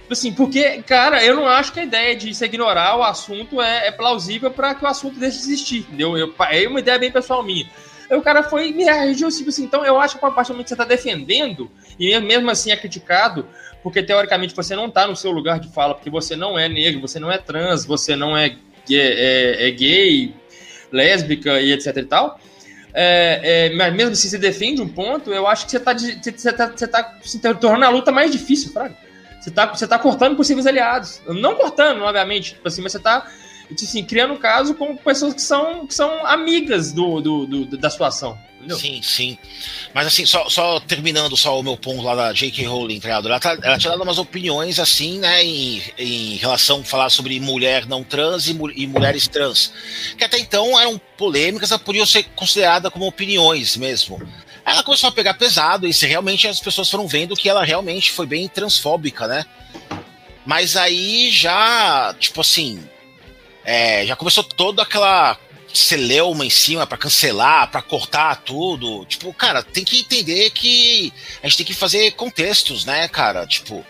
Tipo assim, porque, cara, eu não acho que a ideia de se ignorar o assunto é, é plausível para que o assunto deixe de existir, entendeu? Eu, é uma ideia bem pessoal minha. Aí o cara foi me reagiu tipo assim, então eu acho que a partir do que você está defendendo, e mesmo assim é criticado, porque teoricamente você não está no seu lugar de fala, porque você não é negro, você não é trans, você não é, é, é, é gay, lésbica e etc e tal, é, é, mas mesmo assim você defende um ponto, eu acho que você está você tá, você tá, tá tornando a luta mais difícil, Fraga. Você está você tá cortando possíveis aliados. Não cortando, obviamente, tipo assim, mas você está assim, criando caso com pessoas que são, que são amigas do, do, do da situação. Entendeu? Sim, sim. Mas assim, só, só terminando só o meu ponto lá da J.K. Rowling, tá ela, tá, ela tinha dado umas opiniões assim, né, em, em relação a falar sobre mulher não trans e, e mulheres trans, que até então eram polêmicas, elas podiam ser consideradas como opiniões mesmo. Ela começou a pegar pesado e se realmente as pessoas foram vendo que ela realmente foi bem transfóbica, né? Mas aí já, tipo assim, é, já começou toda aquela celeuma em cima para cancelar, para cortar tudo. Tipo, cara, tem que entender que a gente tem que fazer contextos, né, cara? Tipo,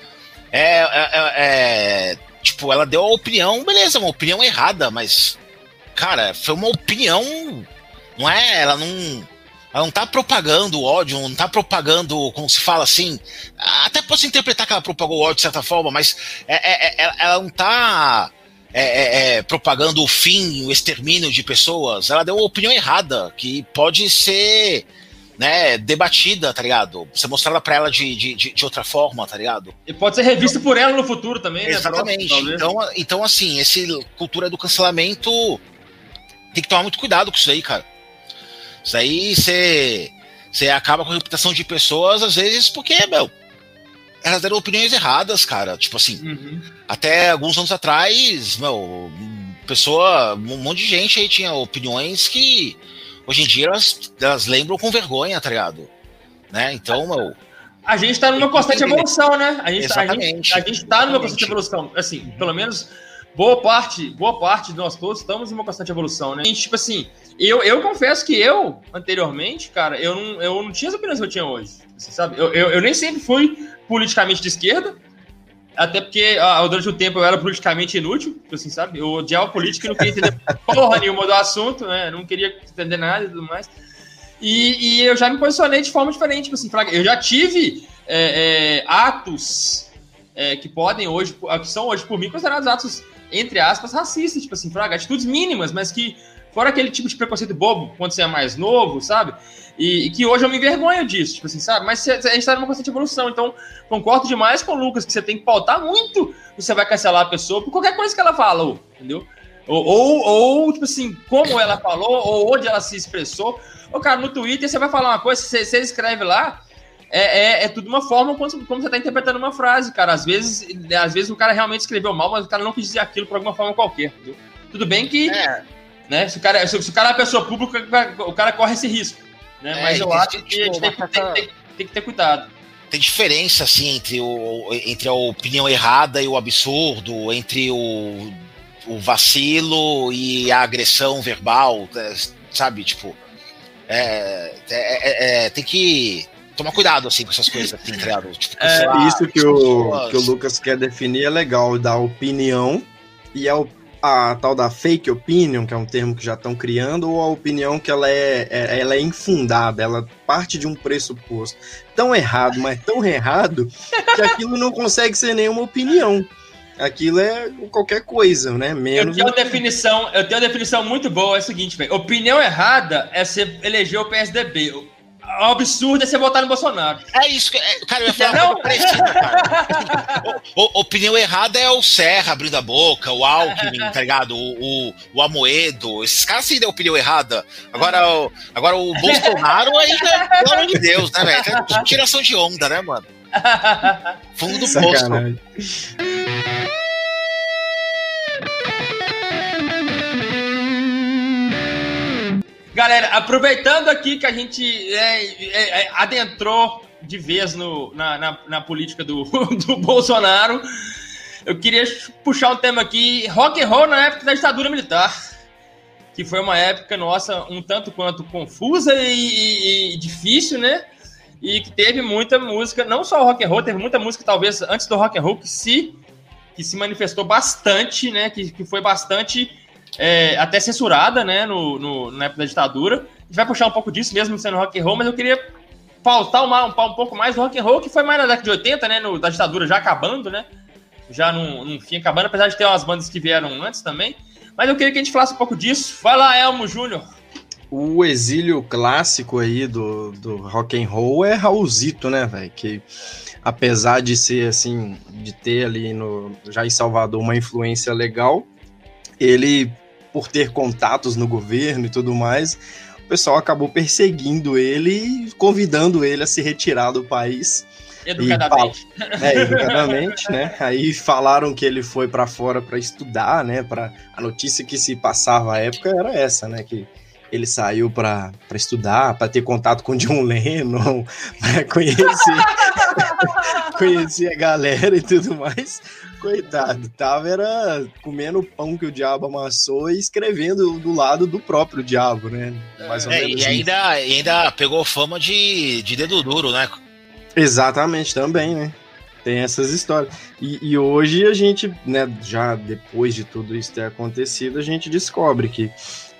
é, é, é, é tipo, ela deu a opinião, beleza, uma opinião errada, mas, cara, foi uma opinião, não é? Ela não. Ela não tá propagando ódio, não tá propagando, como se fala assim. Até posso interpretar que ela propagou ódio de certa forma, mas é, é, é ela não tá é, é, é, propagando o fim, o extermínio de pessoas, ela deu uma opinião errada, que pode ser né, debatida, tá ligado? Ser mostrada pra ela de, de, de, outra forma, tá ligado? E pode ser revista por ela no futuro também, né? Exatamente. Então, então, assim, esse cultura do cancelamento tem que tomar muito cuidado com isso aí, cara. Isso aí você. Você acaba com a reputação de pessoas, às vezes, porque, meu, elas deram opiniões erradas, cara. Tipo assim, uhum. até alguns anos atrás, meu, pessoa, um monte de gente aí tinha opiniões que hoje em dia elas, elas lembram com vergonha, tá ligado? Né? Então, meu. A gente tá numa constante evolução, né? A gente, Exatamente. a gente, a gente tá numa constante evolução. Assim, pelo menos boa parte, boa parte de nós todos estamos numa constante evolução, né? A gente, tipo assim, eu, eu confesso que eu, anteriormente, cara, eu não, eu não tinha as opiniões que eu tinha hoje. Você sabe? Eu, eu, eu nem sempre fui politicamente de esquerda, até porque ah, durante o tempo eu era politicamente inútil, assim, sabe? Eu odiava política e não queria entender porra nenhuma do assunto, né? Não queria entender nada e tudo mais. E, e, eu já me posicionei de forma diferente, tipo assim, eu já tive é, é, atos é, que podem hoje, que são hoje por mim considerados atos, entre aspas, racistas, tipo assim, fraga, atitudes mínimas, mas que fora aquele tipo de preconceito bobo quando você é mais novo, sabe? E, e, que hoje eu me envergonho disso, tipo assim, sabe? Mas a gente tá numa constante evolução, então concordo demais com o Lucas que você tem que pautar muito você vai cancelar a pessoa por qualquer coisa que ela falou, entendeu? Ou, ou, ou, tipo assim, como ela falou, ou onde ela se expressou. Ô, cara, no Twitter você vai falar uma coisa, você, você escreve lá, é, é, é, tudo uma forma como, como você está interpretando uma frase, cara. Às vezes, às vezes o cara realmente escreveu mal, mas o cara não quis dizer aquilo por alguma forma qualquer. Entendeu? Tudo bem que, é. Né, se o, cara, se, se, o cara é uma pessoa pública, o cara corre esse risco. Né? É, mas eu acho que a gente tem, tem, tem, tem, que ter cuidado. Tem diferença, assim, entre, o, entre a opinião errada e o absurdo, entre o, o vacilo e a agressão verbal, né, sabe? Tipo, é, é, é, tem que tomar cuidado assim com essas coisas, assim, criado. Tipo, é, lá, isso que o, que o Lucas quer definir é legal, da opinião e a, a tal da fake opinion, que é um termo que já estão criando, ou a opinião que ela é, é, ela é infundada, ela parte de um pressuposto tão errado, mas tão errado, que aquilo não consegue ser nenhuma opinião. Aquilo é qualquer coisa, né? Menos. Eu tenho, uma definição, eu tenho uma definição muito boa, é o seguinte, velho. Opinião errada é você eleger o PSDB. O absurdo é você votar no Bolsonaro. É isso que. É, cara, eu ia falar não? cara. o, o, opinião errada é o Serra abrindo a boca, o Alckmin, tá ligado? O, o, o Amoedo. Esses caras sim dão opinião errada. Agora, o, agora o Bolsonaro aí, né, pelo amor de Deus, né, velho? Tiração de onda, né, mano? Fundo do poço. Galera, aproveitando aqui que a gente é, é, é, adentrou de vez no, na, na, na política do, do Bolsonaro, eu queria puxar um tema aqui, rock and roll na época da ditadura militar, que foi uma época nossa um tanto quanto confusa e, e, e difícil, né? E que teve muita música, não só rock and roll, teve muita música talvez antes do rock and roll que se que se manifestou bastante, né? Que, que foi bastante é, até censurada, né, no, no, na época da ditadura. A gente vai puxar um pouco disso mesmo sendo rock and roll, mas eu queria pautar uma, um, um pouco mais do rock and roll, que foi mais na década de 80, né, no, da ditadura já acabando, né, já num, num fim acabando, apesar de ter umas bandas que vieram antes também. Mas eu queria que a gente falasse um pouco disso. Vai lá, Elmo Júnior. O exílio clássico aí do, do rock and roll é Raulzito, né, velho? Que apesar de ser assim, de ter ali no já em Salvador uma influência legal, ele por ter contatos no governo e tudo mais, o pessoal acabou perseguindo ele e convidando ele a se retirar do país. Educadamente. E, é, educadamente, né? Aí falaram que ele foi para fora para estudar, né? Para a notícia que se passava à época era essa, né? Que ele saiu para estudar, para ter contato com John Lennon, para conhecer, conhecer a galera e tudo mais. Coitado, tava era comendo o pão que o diabo amassou e escrevendo do lado do próprio diabo, né? Mais ou é, menos e ainda, ainda pegou fama de, de dedo duro, né? Exatamente, também, né? Tem essas histórias. E, e, hoje a gente, né, já depois de tudo isso ter acontecido, a gente descobre que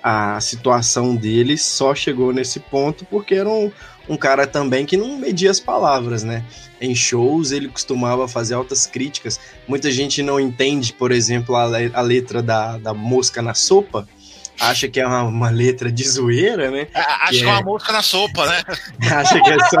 a situação dele só chegou nesse ponto porque era um, um cara também que não media as palavras, né? Em shows ele costumava fazer altas críticas. Muita gente não entende, por exemplo, a, a letra da, da mosca na sopa, acha que é uma, uma letra de zoeira, né? Acha que, que é uma mosca na sopa, né? acha que é só.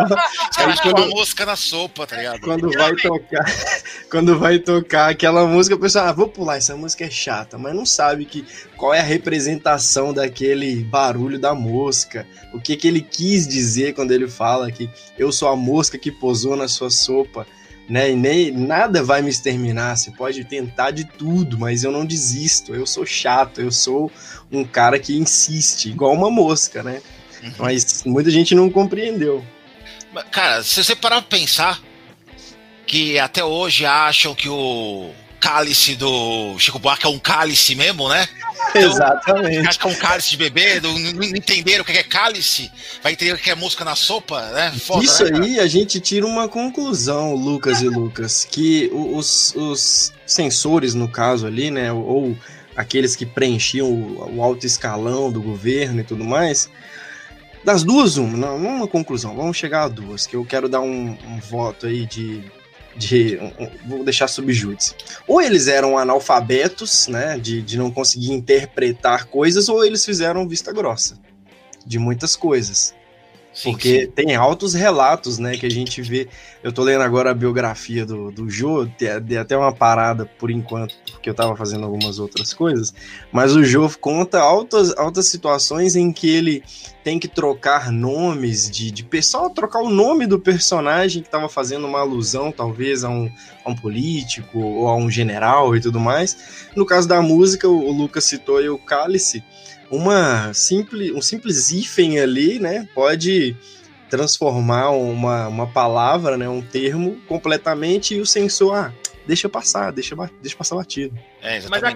Acha que é uma mosca na sopa, tá ligado? Quando vai tocar, quando vai tocar aquela música, o pessoal, ah, vou pular, essa música é chata, mas não sabe que qual é a representação daquele barulho da mosca, o que que ele quis dizer quando ele fala que eu sou a mosca que posou na sua sopa né? E nem nada vai me exterminar. Você pode tentar de tudo, mas eu não desisto. Eu sou chato, eu sou um cara que insiste, igual uma mosca, né? Uhum. Mas muita gente não compreendeu. Cara, se você parar pra pensar que até hoje acham que o cálice do Chico Buarque é um cálice mesmo, né? Então, Exatamente. Acho que é um cálice de bebê, não, não entenderam o que é cálice, vai entender o que é mosca na sopa, né? Foda, Isso né, aí a gente tira uma conclusão, Lucas e Lucas, que os, os sensores, no caso ali, né, ou aqueles que preenchiam o, o alto escalão do governo e tudo mais, Das duas, uma, não, uma conclusão. Vamos chegar a duas, que eu quero dar um, um voto aí de. De vou deixar sob júdice. Ou eles eram analfabetos, né? De, de não conseguir interpretar coisas, ou eles fizeram vista grossa de muitas coisas. Sim, Porque sim. tem altos relatos, né, que a gente vê. Eu tô lendo agora a biografia do, do Jô, tem até uma parada por enquanto, porque eu tava fazendo algumas outras coisas, mas o Jô conta altas, altas situações em que ele tem que trocar nomes de, de pessoal, trocar o nome do personagem que tava fazendo uma alusão, talvez, a um, a um político ou a um general e tudo mais. No caso da música, o, o Lucas citou aí o Cálice uma simples, um simples hífen ali, né, pode transformar uma, uma palavra, né, um termo completamente e o sensor, ah, deixa passar, deixa, deixa passar batido. É, mas a,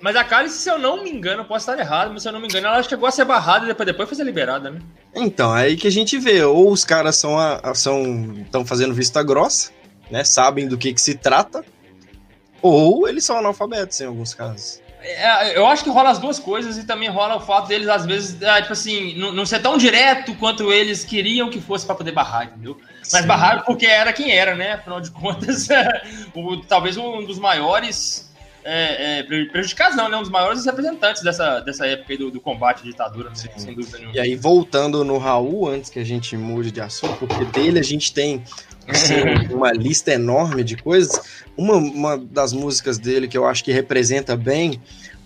mas a Cálice, se eu não me engano, posso estar errado, mas se eu não me engano, ela chegou a ser barrada e depois, depois foi ser liberada, né? Então, é aí que a gente vê, ou os caras são são estão fazendo vista grossa, né, sabem do que que se trata, ou eles são analfabetos em alguns casos. É, eu acho que rola as duas coisas e também rola o fato deles, às vezes, é, tipo assim, não, não, ser tão direto quanto eles queriam que fosse para poder barrar, entendeu? Mas Sim. barraram porque era quem era, né? Afinal de contas, o, talvez um dos maiores é, é, prejudicados, não, né? Um dos maiores representantes dessa, dessa época do, do, combate à ditadura, né? sem dúvida nenhuma. E aí, voltando no Raul, antes que a gente mude de assunto, porque dele a gente tem assim, uma lista enorme de coisas. Uma, uma das músicas dele que eu acho que representa bem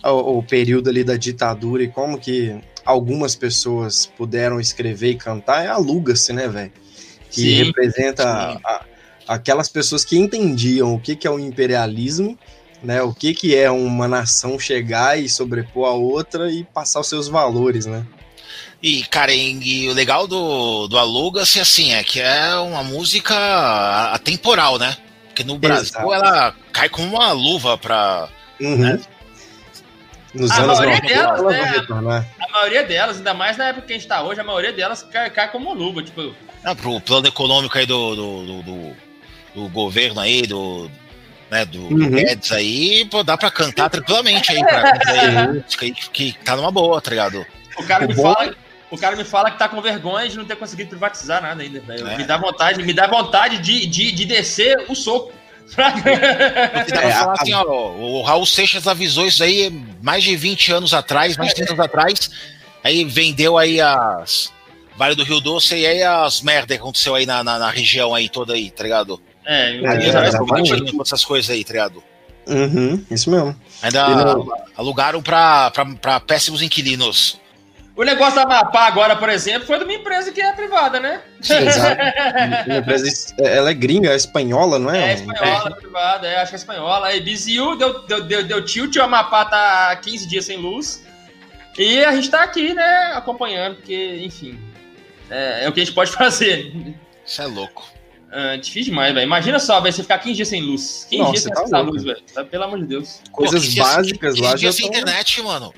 o, o período ali da ditadura e como que algumas pessoas puderam escrever e cantar é Aluga-se, né, velho? Que sim, representa a, aquelas pessoas que entendiam o que, que é o imperialismo, né? O que, que é uma nação chegar e sobrepor a outra e passar os seus valores, né? E, cara, e, o legal do, do Aluga-se, assim, é que é uma música atemporal, né? Porque no Brasil Exato. ela cai como uma luva pra. Uhum. Né? Nos a anos maioria 90, delas, né, A maioria delas, ainda mais na época que a gente tá hoje, a maioria delas cai, cai como uma luva, tipo. Não, pro plano econômico aí do, do, do, do, do governo aí, do, né, do uhum. Guedes aí, pô, dá pra cantar tranquilamente aí, pra, aí, que, que tá numa boa, tá ligado? O cara me fala o cara me fala que tá com vergonha de não ter conseguido privatizar nada ainda, velho. É. Me dá vontade, me dá vontade de, de, de descer o soco. é, falar assim, ó, o Raul Seixas avisou isso aí mais de 20 anos atrás, mais de 30 anos atrás. Aí vendeu aí as Vale do Rio Doce e aí as merda que aconteceu aí na, na, na região aí toda aí, tá ligado? É, eu é, é, essas coisas aí, ligado? Uhum, isso mesmo. Ainda alugaram pra, pra, pra péssimos inquilinos. O negócio da Amapá agora, por exemplo, foi de uma empresa que é privada, né? Sim, exato. uma empresa, ela é gringa, é espanhola, não é? É espanhola, é. privada, é, acho que é espanhola. Aí Biziu deu, deu, deu, deu tilt, o Amapá tá 15 dias sem luz. E a gente tá aqui, né, acompanhando, porque, enfim, é, é o que a gente pode fazer. Isso é louco. É, difícil demais, velho. Imagina só, velho, você ficar 15 dias sem luz. 15 Nossa, dias sem tá luz, velho. Pelo amor de Deus. Coisas Pô, básicas dias, lá 15 já dias sem internet, mano.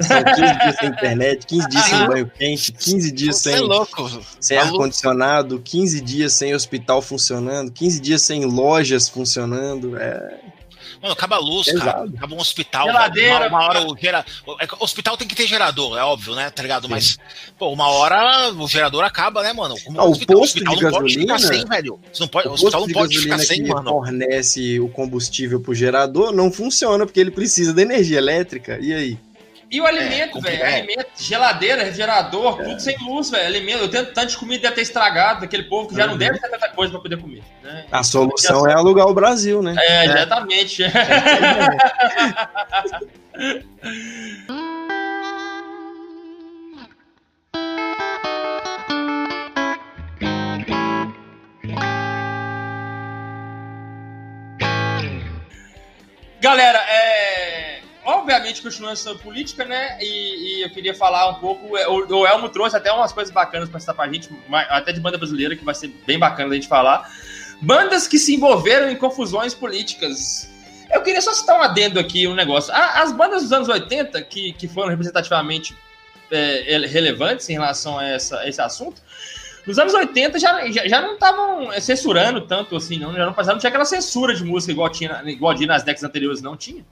São 15 dias sem internet, 15 dias sem banho quente, 15 dias sem, é sem ar-condicionado, 15 dias sem hospital funcionando, 15 dias sem lojas funcionando. É. Mano, acaba a luz, cara. Acaba um hospital. Geladeira. Uma, uma hora o gera... É o hospital tem que ter gerador, é óbvio, né? Tá ligado? Sim. Mas, pô, uma hora o gerador acaba, né, mano? Como ah, o, hospital, posto hospital de não gasolina, pode ficar sem, velho. Você não pode, o, o hospital não pode ficar sem, que mano. fornece o combustível pro gerador não funciona porque ele precisa de energia elétrica. E aí? E o alimento, é, velho. Alimento, geladeira, refrigerador, é. tudo sem luz, velho. Alimento. Eu tento tanto de comida deve ter estragado, daquele povo que já uhum. não deve ter tanta coisa para poder comer. Né? A solução é alugar o Brasil, né? É, exatamente. É. Galera, é obviamente, continuando essa política, né? E, e, eu queria falar um pouco. É, o, o Elmo trouxe até umas coisas bacanas para estar pra gente, até de banda brasileira, que vai ser bem bacana a gente falar. Bandas que se envolveram em confusões políticas. Eu queria só citar um adendo aqui, um negócio. As bandas dos anos 80, que, que foram representativamente é, relevantes em relação a, essa, a esse assunto, nos anos 80 já, já, já não estavam censurando tanto assim, não. Já não, não tinha aquela censura de música igual tinha, igual tinha nas décadas anteriores, não tinha.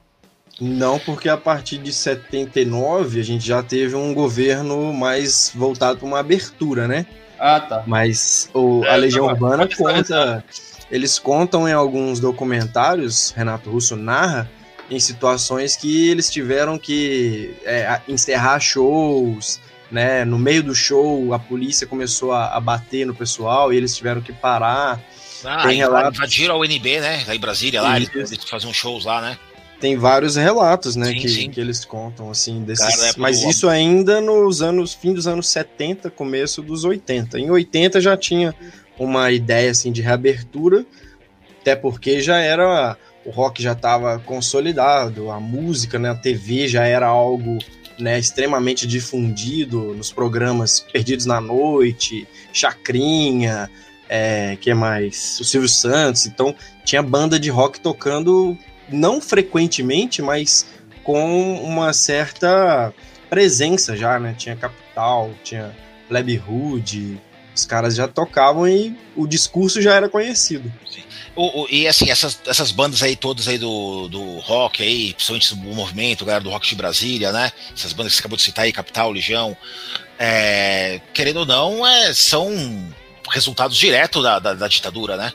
Não, porque a partir de 79 a gente já teve um governo mais voltado para uma abertura, né? Ah, tá. Mas o, é, a Legião tá Urbana conta. Eles contam em alguns documentários, Renato Russo narra, em situações que eles tiveram que é, encerrar shows, né? No meio do show, a polícia começou a, a bater no pessoal e eles tiveram que parar. Ah, Tem relatos... invadiram a UNB, né? Lá em Brasília, lá, eles, eles faziam shows lá, né? Tem vários relatos, né, sim, que, sim. que eles contam, assim, desses... Cara, é mas isso ainda nos anos, fim dos anos 70, começo dos 80. Em 80 já tinha uma ideia, assim, de reabertura, até porque já era... O rock já estava consolidado, a música, né, a TV já era algo né, extremamente difundido nos programas Perdidos na Noite, Chacrinha, é, que mais? O Silvio Santos. Então tinha banda de rock tocando não frequentemente, mas com uma certa presença já, né? Tinha Capital, tinha Plebe Hood, os caras já tocavam e o discurso já era conhecido. O, o, e assim, essas, essas bandas aí, todas aí do, do rock aí, principalmente o movimento, galera do rock de Brasília, né? Essas bandas que você acabou de citar aí, Capital, Legião, é, querendo ou não, é, são resultados diretos da, da, da ditadura, né?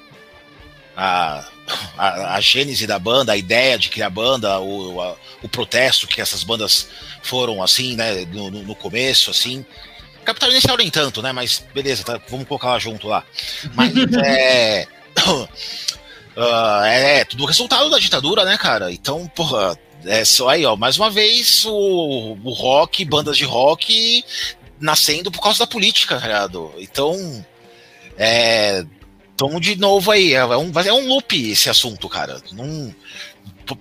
A, a, a, gênese da banda, a ideia de criar banda, o, a, o protesto que essas bandas foram assim, né, no, no começo, assim. Capital Inicial nem tanto, né, mas beleza, tá, vamos colocar lá junto lá. Mas é, uh, é, é tudo resultado da ditadura, né, cara? Então, porra, é só aí, ó, mais uma vez o, o rock, bandas de rock nascendo por causa da política, tá ligado? Então, é, então, de novo aí, é um, é um loop esse assunto, cara. Não,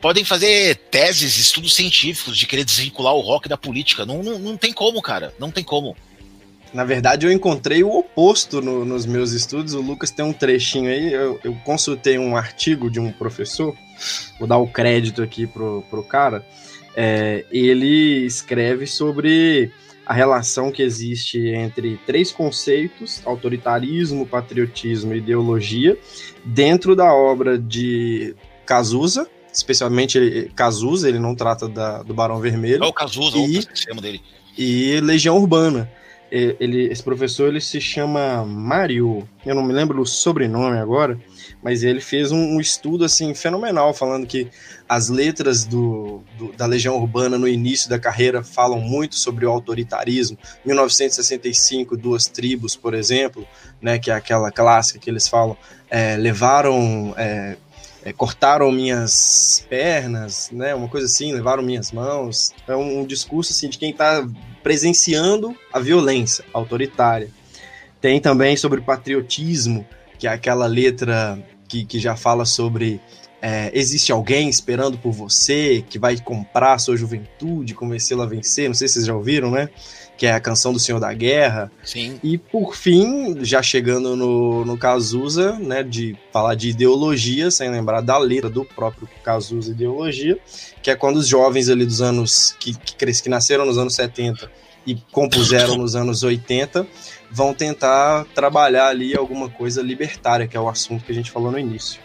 podem fazer teses, estudos científicos de querer desvincular o rock da política. Não, não, não tem como, cara. Não tem como. Na verdade, eu encontrei o oposto no, nos meus estudos. O Lucas tem um trechinho aí. Eu, eu, consultei um artigo de um professor. Vou dar o crédito aqui pro, pro cara. É, ele escreve sobre a relação que existe entre três conceitos: autoritarismo, patriotismo e ideologia, dentro da obra de Cazuza, especialmente Cazuza, ele não trata da, do Barão Vermelho. É o Cazuza, e, o dele. E Legião Urbana ele, esse professor ele se chama Mário, eu não me lembro o sobrenome agora, mas ele fez um, um estudo assim fenomenal falando que as letras do, do, da Legião Urbana no início da carreira falam muito sobre o autoritarismo. 1965, duas tribos, por exemplo, né, que é aquela clássica que eles falam, é, levaram é, é, cortaram minhas pernas, né? Uma coisa assim, levaram minhas mãos. É um, um discurso assim de quem está presenciando a violência autoritária. Tem também sobre patriotismo, que é aquela letra que, que já fala sobre é, existe alguém esperando por você que vai comprar a sua juventude, convencê-la a vencer. Não sei se vocês já ouviram, né? que é a canção do Senhor da Guerra. Sim. E por fim, já chegando no, no Cazuza, né, de falar de ideologia, sem lembrar da letra do próprio Cazuza Ideologia, que é quando os jovens ali dos anos que, que, que nasceram nos anos 70 e compuseram nos anos 80 vão tentar trabalhar ali alguma coisa libertária, que é o assunto que a gente falou no início.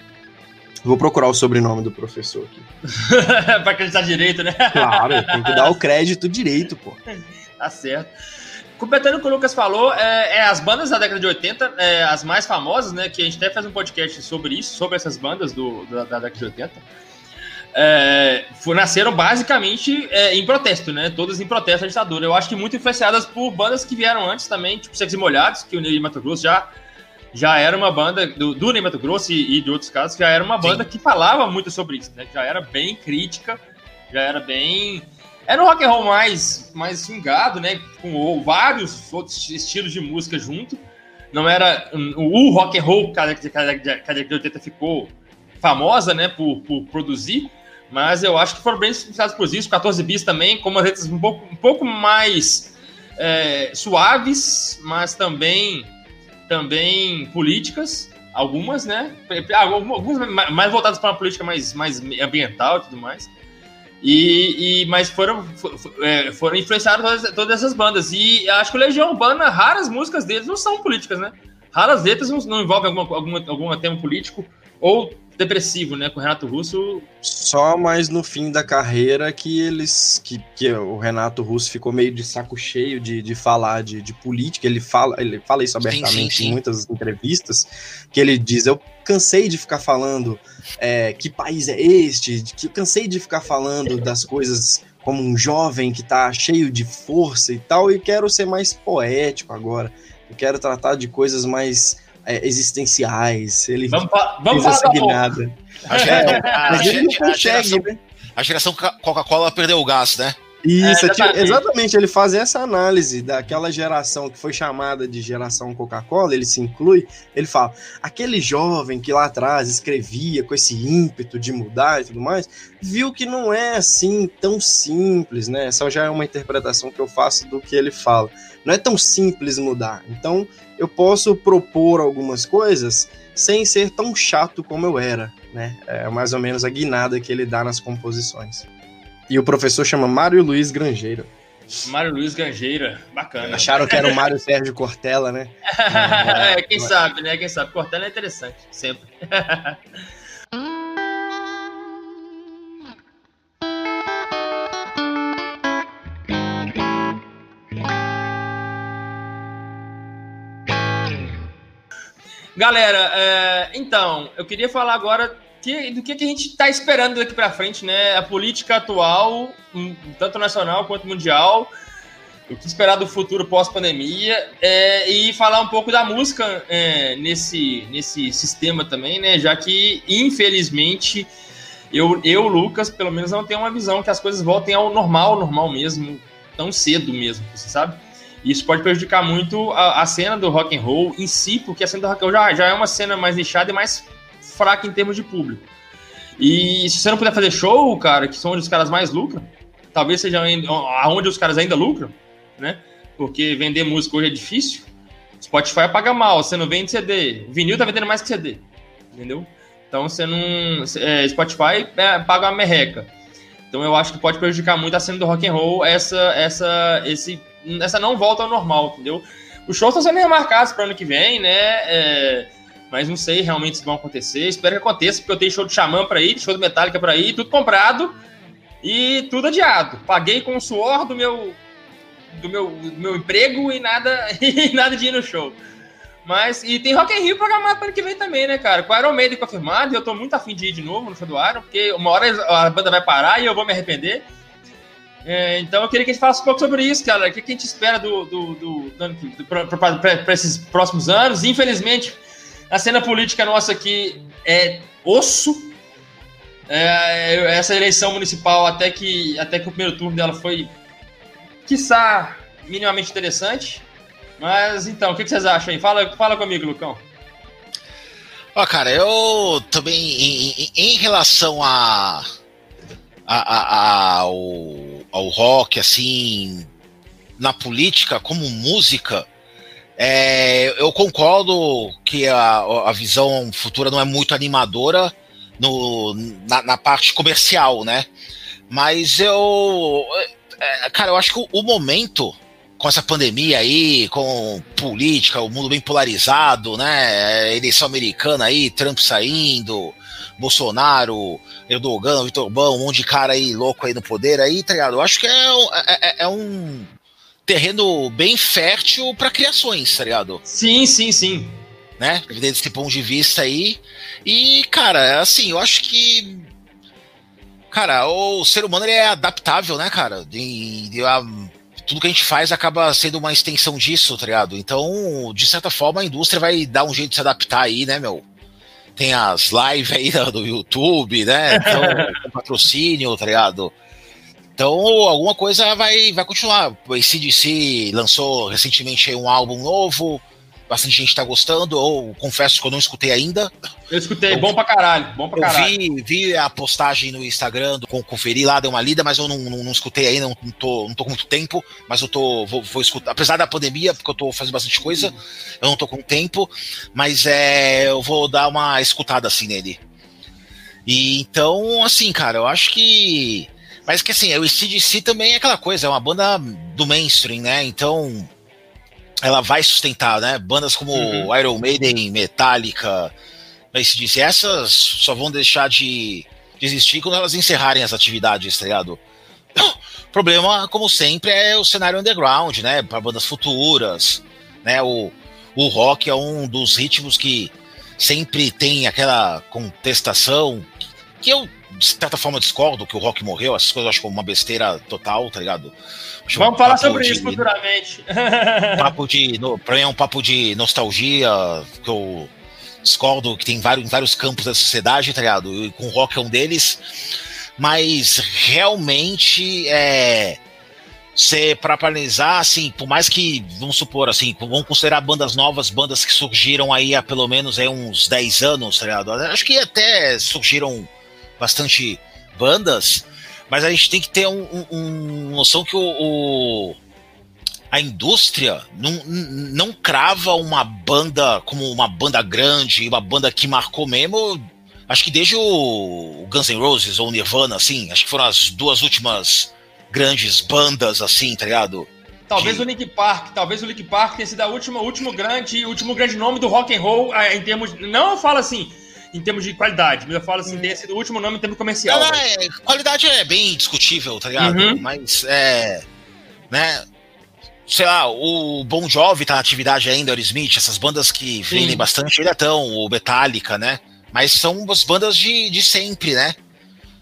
Vou procurar o sobrenome do professor aqui. pra acreditar direito, né? Claro, tem que dar o crédito direito, pô. Tá certo. Completando o que o Lucas falou, é, é, as bandas da década de 80, é, as mais famosas, né? Que a gente até fez um podcast sobre isso, sobre essas bandas do, da, da década de 80. É, foi, nasceram basicamente é, em protesto, né? Todas em protesto à ditadura. Eu acho que muito influenciadas por bandas que vieram antes também, tipo Secos e Molhados, que o Ney Mato Grosso já, já era uma banda, do, do Ney Mato Grosso e, e, de outros casos, já era uma banda Sim. que falava muito sobre isso, né? Já era bem crítica, já era bem era um rock and roll mais, mais swingado, né? Com vários outros estilos de música junto. Não era o rock and roll que a década de 80 ficou famosa, né? Por, por produzir. Mas eu acho que foram bem influenciados por isso. 14 bis também, com umas letras um pouco, um pouco mais é, suaves, mas também, também políticas. Algumas, né? Algumas mais voltadas para uma política mais, mais ambiental e tudo mais. E, e, mas foram, é, foram influenciados todas, todas, essas bandas. E acho que o Legião Urbana, raras músicas deles não são políticas, né? Raras letras não, envolvem alguma, alguma, algum tema político, ou depressivo, né? Com o Renato Russo. Só mais no fim da carreira que eles. que, que o Renato Russo ficou meio de saco cheio de, de falar de, de política. Ele fala, ele fala isso abertamente sim, sim, sim. em muitas entrevistas. Que ele diz: Eu cansei de ficar falando é, que país é este, que cansei de ficar falando das coisas como um jovem que tá cheio de força e tal, e quero ser mais poético agora. Eu quero tratar de coisas mais é, existenciais. Ele vamos, vamos falar da guinada. É, mas ele não consegue, né? A geração Coca-Cola perdeu o gás, né? Isso, é, exatamente. exatamente. Ele faz essa análise daquela geração que foi chamada de geração Coca-Cola, ele se inclui, ele fala, aquele jovem que lá atrás escrevia com esse ímpeto de mudar e tudo mais, viu que não é assim tão simples, né? Essa já é uma interpretação que eu faço do que ele fala. Não é tão simples mudar. Então, eu posso propor algumas coisas sem ser tão chato como eu era, né? É mais ou menos a guinada que ele dá nas composições. E o professor chama Mário Luiz Grangeira. Mário Luiz Grangeira, bacana. Acharam que era o Mário Sérgio Cortella, né? é, quem sabe, né? Quem sabe. Cortella é interessante, sempre. Galera, é, então, eu queria falar agora que, do que, que a gente está esperando daqui para frente, né? A política atual, hum, tanto nacional quanto mundial, o que esperar do futuro pós-pandemia é, e falar um pouco da música é, nesse, nesse sistema também, né? Já que, infelizmente, eu, eu, Lucas, pelo menos não tenho uma visão que as coisas voltem ao normal, normal mesmo, tão cedo mesmo, você sabe? Isso pode prejudicar muito a, a, cena do rock and roll em si, porque a cena do rock and roll já, já é uma cena mais nichada e mais fraca em termos de público. E se você não puder fazer show, cara, que são onde os caras mais lucram, talvez seja aonde os caras ainda lucram, né? Porque vender música hoje é difícil. Spotify paga mal, você não vende CD. Vinil tá vendendo mais que CD, entendeu? Então você não. É, Spotify é, paga uma merreca. Então eu acho que pode prejudicar muito a cena do rock and roll essa, essa, esse, essa não volta ao normal, entendeu? Os shows estão sendo remarcados para ano que vem, né? É, mas não sei realmente se vão acontecer. Espero que aconteça, porque eu tenho show de Xamã para ir, show do Metallica para ir, tudo comprado e tudo adiado. Paguei com o suor do meu do meu, do meu emprego e nada e nada de ir no show. Mas, e tem Rock in Rio programado para ano que vem também, né, cara? Com o Iron Maiden confirmado, e eu tô muito afim de ir de novo no show do Iron, porque uma hora a banda vai parar e eu vou me arrepender. É, então eu queria que a gente falasse um pouco sobre isso, cara. O que a gente espera do, do, do, do para esses próximos anos? Infelizmente, a cena política nossa aqui é osso. É, essa eleição municipal, até que, até que o primeiro turno dela foi, quiçá, minimamente interessante. Mas então, o que, vocês acham aí? Fala, fala comigo, Lucão. Ó, cara, eu também, em, em, relação a, a, a, ao, ao rock, assim, na política, como música, é, eu concordo que a, a visão futura não é muito animadora no, na, na parte comercial, né? Mas eu. É, cara, eu acho que o, o, momento, com essa pandemia aí, com política, o mundo bem polarizado, né? Eleição americana aí, Trump saindo, Bolsonaro, Erdogan, Vitor Orbán, um monte de cara aí louco aí no poder aí, tá ligado? Eu acho que é, é, é, é um terreno bem fértil para criações, tá ligado? Sim, sim, sim. Né? Desse ponto de vista aí. E, cara, assim, eu acho que. Cara, o ser humano ele é adaptável, né, cara? E, e a, tudo que a gente faz acaba sendo uma extensão disso, tá ligado? Então, de certa forma, a indústria vai dar um jeito de se adaptar aí, né, meu? Tem as lives aí do YouTube, né? Então, patrocínio, tá ligado? Então, alguma coisa vai, vai continuar. O ACDC lançou recentemente um álbum novo, bastante gente tá gostando, ou confesso que eu não escutei ainda. Eu escutei, eu, bom pra caralho, bom pra caralho. Eu vi, vi a postagem no Instagram, com, conferi lá, dei uma lida, mas eu não, não, não escutei ainda, não, não, tô, não tô com muito tempo, mas eu tô, vou, vou escutar, apesar da pandemia, porque eu tô fazendo bastante coisa, eu não tô com tempo, mas é, eu vou dar uma escutada assim nele. E então, assim, cara, eu acho que mas que assim, o CDC também é aquela coisa, é uma banda do mainstream, né? Então ela vai sustentar, né? Bandas como uhum. Iron Maiden, Metallica, ACDC. Essas só vão deixar de, de existir quando elas encerrarem as atividades, tá ligado? O problema, como sempre, é o cenário underground, né? Para bandas futuras, né? O, o rock é um dos ritmos que sempre tem aquela contestação que eu, de certa forma, discordo que o rock morreu. Essas coisas eu acho uma besteira total, tá ligado? Acho Vamos um falar sobre de, isso futuramente. Papo de, no, pra mim é um papo de nostalgia, que eu discordo que tem vários, em vários campos da sociedade, tá ligado? E com o rock é um deles. Mas realmente é você para analisar, assim, por mais que, vamos supor, assim, vamos considerar bandas novas, bandas que surgiram aí há pelo menos aí uns 10 anos, tá ligado? Acho que até surgiram bastante bandas, mas a gente tem que ter um, um, um noção que o, o, a indústria não, não crava uma banda como uma banda grande, uma banda que marcou mesmo. Acho que desde o Guns N' Roses ou Nirvana, assim, acho que foram as duas últimas grandes bandas assim, tá ligado? Talvez de... o Link Park, talvez o Link Park tenha sido última, último grande, último grande nome do rock and roll ah, em termos, não eu falo assim, em termos de qualidade, mas eu falo assim, hum. tenha sido o último nome em termos comercial. Não, é, qualidade é bem discutível, tá ligado? Uhum. Mas é, né? Sei lá, o Bon Jovi tá na atividade ainda, o Smith, essas bandas que vendem Sim. bastante, ele é tão, o Metallica, né? Mas são as bandas de, de sempre, né?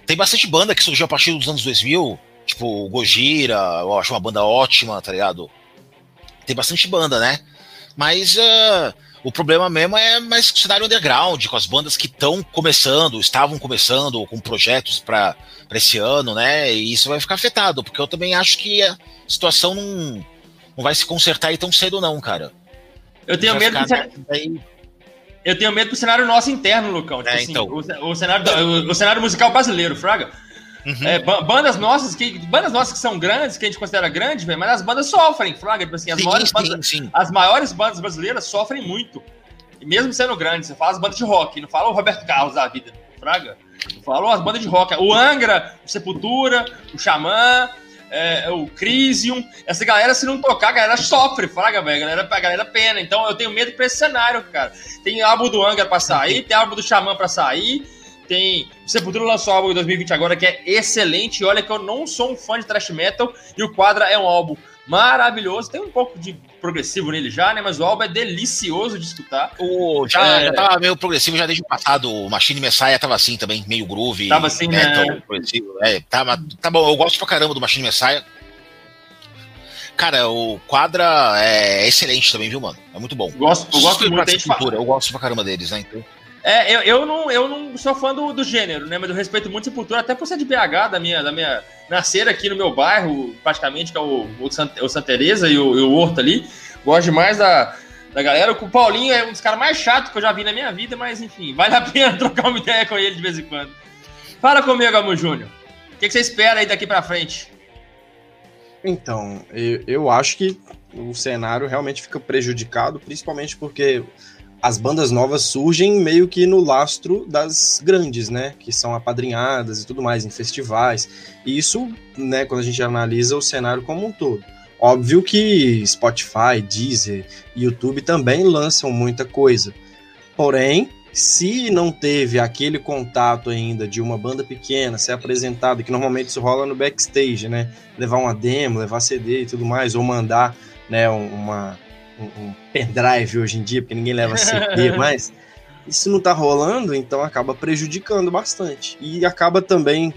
Tem bastante banda que surgiu a partir dos anos 2000, Tipo, Gojira, eu acho uma banda ótima, tá ligado? Tem bastante banda, né? Mas uh, o problema mesmo é mais o cenário underground, com as bandas que estão começando, estavam começando com projetos para esse ano, né? E isso vai ficar afetado, porque eu também acho que a situação não, não vai se consertar aí tão cedo, não, cara. Eu tenho medo que. Eu tenho medo do cenário nosso interno, Lucão. Tipo é, assim, então. o, o, cenário, o, o cenário musical brasileiro, Fraga. Uhum. É, bandas nossas que bandas nossas que são grandes, que a gente considera grandes, mas as bandas sofrem, Fraga. Tipo assim, as, sim, maiores sim, bandas, sim. as maiores bandas brasileiras sofrem muito. E mesmo sendo grandes, você fala as bandas de rock, não fala o Roberto Carlos da vida, Fraga. Falou as bandas de rock. O Angra, o Sepultura, o Xamã, é, o Crisium. Essa galera, se não tocar, a galera sofre, fraga, velho. A galera, a galera pena. Então eu tenho medo pra esse cenário, cara. Tem álbum do Angra pra sair, tem álbum do Xamã pra sair. Tem. O Sepultura lançou um álbum em 2020 agora que é excelente. E olha que eu não sou um fã de thrash metal. E o Quadra é um álbum maravilhoso. Tem um pouco de progressivo nele já, né? Mas o álbum é delicioso de escutar. O, já, é... já tava meio progressivo já desde o passado. O Machine Messiah tava assim também, meio groove. Tava assim, metal, né? progressivo. É, tava, tá bom, eu gosto pra caramba do Machine Messiah. Cara, o Quadra é excelente também, viu, mano? É muito bom. Gosto, eu gosto muito. Eu gosto pra caramba deles, né? Então... É, eu, eu, não, eu não sou fã do, do gênero, né? Mas eu respeito muito Sepultura, até por ser de BH, da minha, da minha nascer aqui no meu bairro, praticamente, que é o, o, Santa, o Santa Teresa e o, e o Horto ali. Gosto demais da, da galera. O Paulinho é um dos caras mais chatos que eu já vi na minha vida, mas enfim, vale a pena trocar uma ideia com ele de vez em quando. Fala comigo, Amo Júnior. O que, que, você espera aí daqui pra frente? Então, eu, eu acho que o cenário realmente fica prejudicado, principalmente porque as bandas novas surgem meio que no lastro das grandes, né? Que são apadrinhadas e tudo mais, em festivais. E isso, né, quando a gente analisa o cenário como um todo. Óbvio que Spotify, Deezer, YouTube também lançam muita coisa. Porém, se não teve aquele contato ainda de uma banda pequena ser apresentada, que normalmente isso rola no backstage, né? Levar uma demo, levar CD e tudo mais, ou mandar né, uma, um, pendrive hoje em dia, porque ninguém leva CD mais. Isso não tá rolando, então acaba prejudicando bastante. E acaba também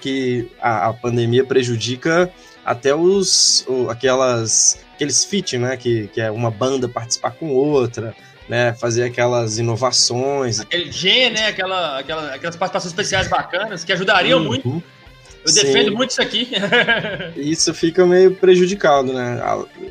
que a, a pandemia prejudica até os o, aquelas aqueles feat, né, que, que é uma banda participar com outra, né, fazer aquelas inovações. Aquele G, né, aquela, aquela, aquelas participações especiais bacanas que ajudariam uhum. muito eu Sim. defendo muito isso aqui. isso fica meio prejudicado, né?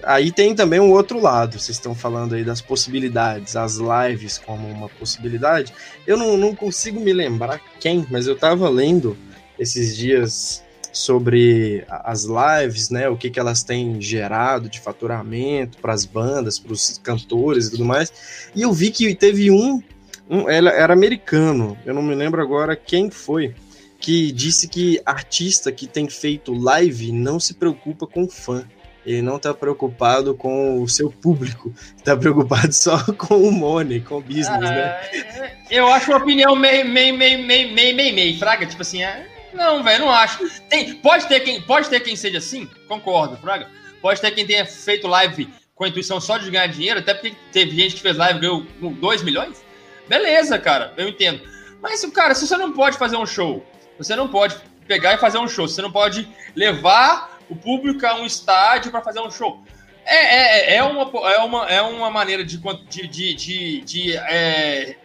Aí tem também um outro lado. Vocês estão falando aí das possibilidades, as lives como uma possibilidade. Eu não, não consigo me lembrar quem, mas eu tava lendo esses dias sobre as lives, né? O que, que elas têm gerado de faturamento para as bandas, para os cantores e tudo mais. E eu vi que teve um, um, ela era americano. Eu não me lembro agora quem foi que disse que artista que tem feito live não se preocupa com fã. ele não tá preocupado com o seu público, tá preocupado só com o money, com o business, né? ah, né? Eu acho uma opinião meio, meio, meio, meio, meio, meio, meio, fraga, tipo assim, é, não, velho, não acho. Tem, pode, ter quem, pode ter quem seja assim, concordo, fraga. Pode ter quem tenha feito live com a intuição só de ganhar dinheiro, até porque teve gente que fez live e ganhou 2 milhões. Beleza, cara, eu entendo. Mas, cara, se você não pode fazer um show, você não pode pegar e fazer um show, você não pode levar o público a um estádio para fazer um show. É, é, é, é, uma, é, uma, é uma maneira de, de, de, de, de é,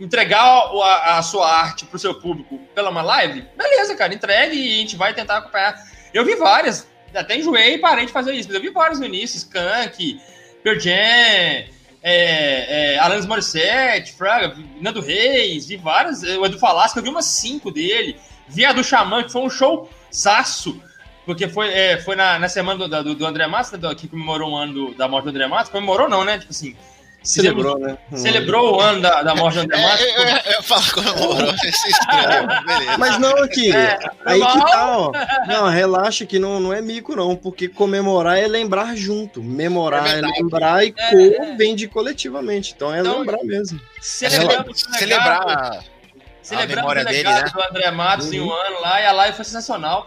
entregar a, a, sua arte para o seu público pela uma live. Beleza, cara, entregue e a gente vai tentar acompanhar. Eu vi várias, até enjoei e parei de fazer isso, mas eu vi várias no início, Skank, Pearl Jam, é, é, Alanis Morissette, Fraga, Nando Reis, vi várias, o Edu Falasco, eu vi umas cinco dele, vi a do Xamã, que foi um show zaço, porque foi, é, foi na, na semana do, do, do André Matos, né, que comemorou um ano do, da morte do André Matos. Comemorou não, né? Tipo assim. Celebrou, né? Celebrou o ano da, da morte do André Matos. É, eu, eu falo comemorou, beleza. Mas não, aqui. É, aí que tá, ó. Não, relaxa que não, não é mico, não. Porque comemorar é lembrar junto. Memorar é, é lembrar e é, co vem de coletivamente. Então é então, lembrar mesmo. Celebrando celebrar. Celebrando o legado dele, né? do André Matos uhum. em um uhum. ano lá, e a live foi sensacional.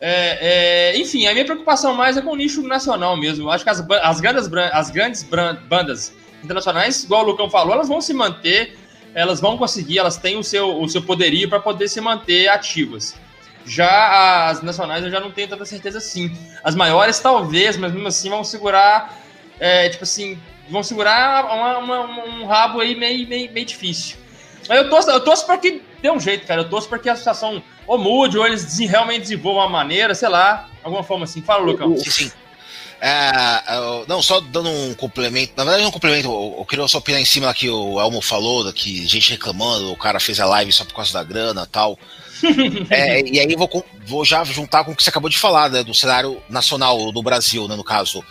É, é, enfim, a minha preocupação mais é com o nicho nacional mesmo. Eu acho que as, as grandes, as grandes bandas internacionais, igual o Lucão falou, elas vão se manter, elas vão conseguir, elas têm o seu, o seu poderio para poder se manter ativas. Já as nacionais eu já não tenho tanta certeza assim. As maiores talvez, mas mesmo assim vão segurar, é, tipo assim, vão segurar uma, uma, um rabo aí meio, meio, meio difícil. Mas eu torço, eu torço para que dê um jeito, cara. Eu torço para que a situação ou mude, ou eles realmente desenvolvam uma maneira, sei lá, alguma forma assim. Fala, Lucão. Sim, sim. É, não, só dando um complemento, na verdade, um complemento, eu, eu queria só opinar em cima que o Elmo falou, que gente reclamando, o cara fez a live só por causa da grana e tal. é, e aí vou, vou já juntar com o que você acabou de falar, né, do cenário nacional do Brasil, né, no caso.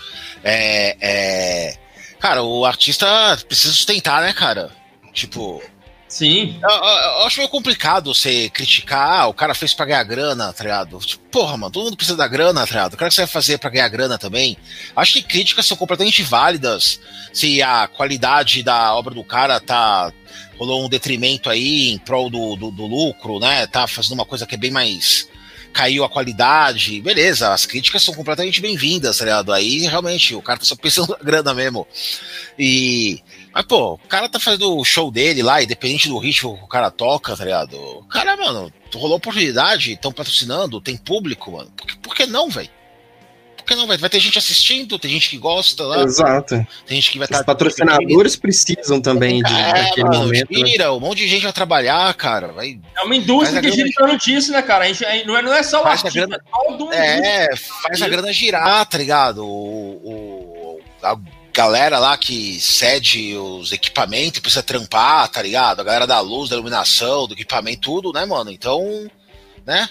É, é, cara, o artista precisa sustentar, né, cara? Tipo, Sim. Eu, eu, eu, acho meio complicado você criticar, ah, o cara fez pra ganhar grana, tá ligado? Tipo, porra, mano, todo mundo precisa da grana, tá ligado? O cara que você vai fazer pra ganhar grana também. Acho que críticas são completamente válidas se a qualidade da obra do cara tá. rolou um detrimento aí em prol do, do, do lucro, né? Tá fazendo uma coisa que é bem mais caiu a qualidade, beleza, as críticas são completamente bem-vindas, tá ligado? Aí realmente o cara tá só pensando na grana mesmo. E mas, pô, o cara tá fazendo o show dele lá, independente do ritmo que o cara toca, tá ligado? O cara, mano, rolou oportunidade, estão patrocinando, tem público, mano. Por que, por que não, velho? Por que não, velho? Vai ter gente assistindo, tem gente que gosta lá. Exato. Tem gente que vai estar. Os tá patrocinadores precisam também de é, daquele mano, momento. Né? um monte de gente vai trabalhar, cara. Vai, é uma indústria que gira torno disso, né, cara? A gente, não, é, não é só o artista, grana, é todo mundo. É, faz a grana girar, tá ligado? O, o, a, galera lá que cede os equipamentos precisa trampar, tá ligado? A galera da luz, da iluminação, do equipamento, tudo, né, mano? Então, né?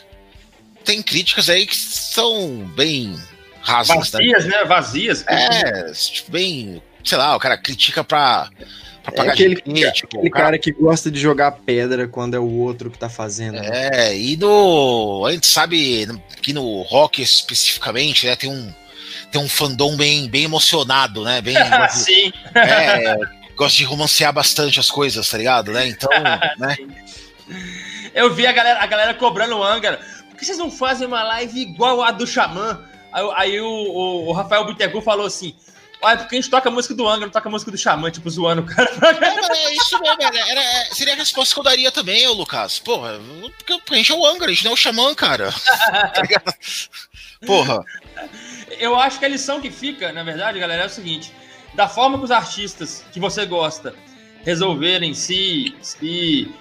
Tem críticas aí que são bem rasas, né? Vazias, né? né? Vazias. É, tipo, bem, sei lá, o cara critica pra, pra é pagar é aquele, gente, tipo, aquele cara... cara... que gosta de jogar pedra quando é o outro que tá fazendo. Né? É, e no. A gente sabe que no rock especificamente, né, tem um tem um fandom bem, bem emocionado, né? Bem, Sim. É, gosta de romancear bastante as coisas, tá ligado? Né? Então, né? Eu vi a galera, a galera cobrando o Angra. Por que vocês não fazem uma live igual a do Xamã? Aí, aí o, o, o, Rafael Bittencourt falou assim: ah, porque a gente toca a música do Angra, não toca a música do Xamã, tipo, zoando o cara. É, é isso mesmo, era, era, é, seria a resposta que eu daria também, ô Lucas. Porra, porque a gente é o Angra, a gente não é o Xamã, cara. tá Porra eu acho que a lição que fica, na verdade, galera, é o seguinte: da forma que os artistas que você gosta resolverem se, se,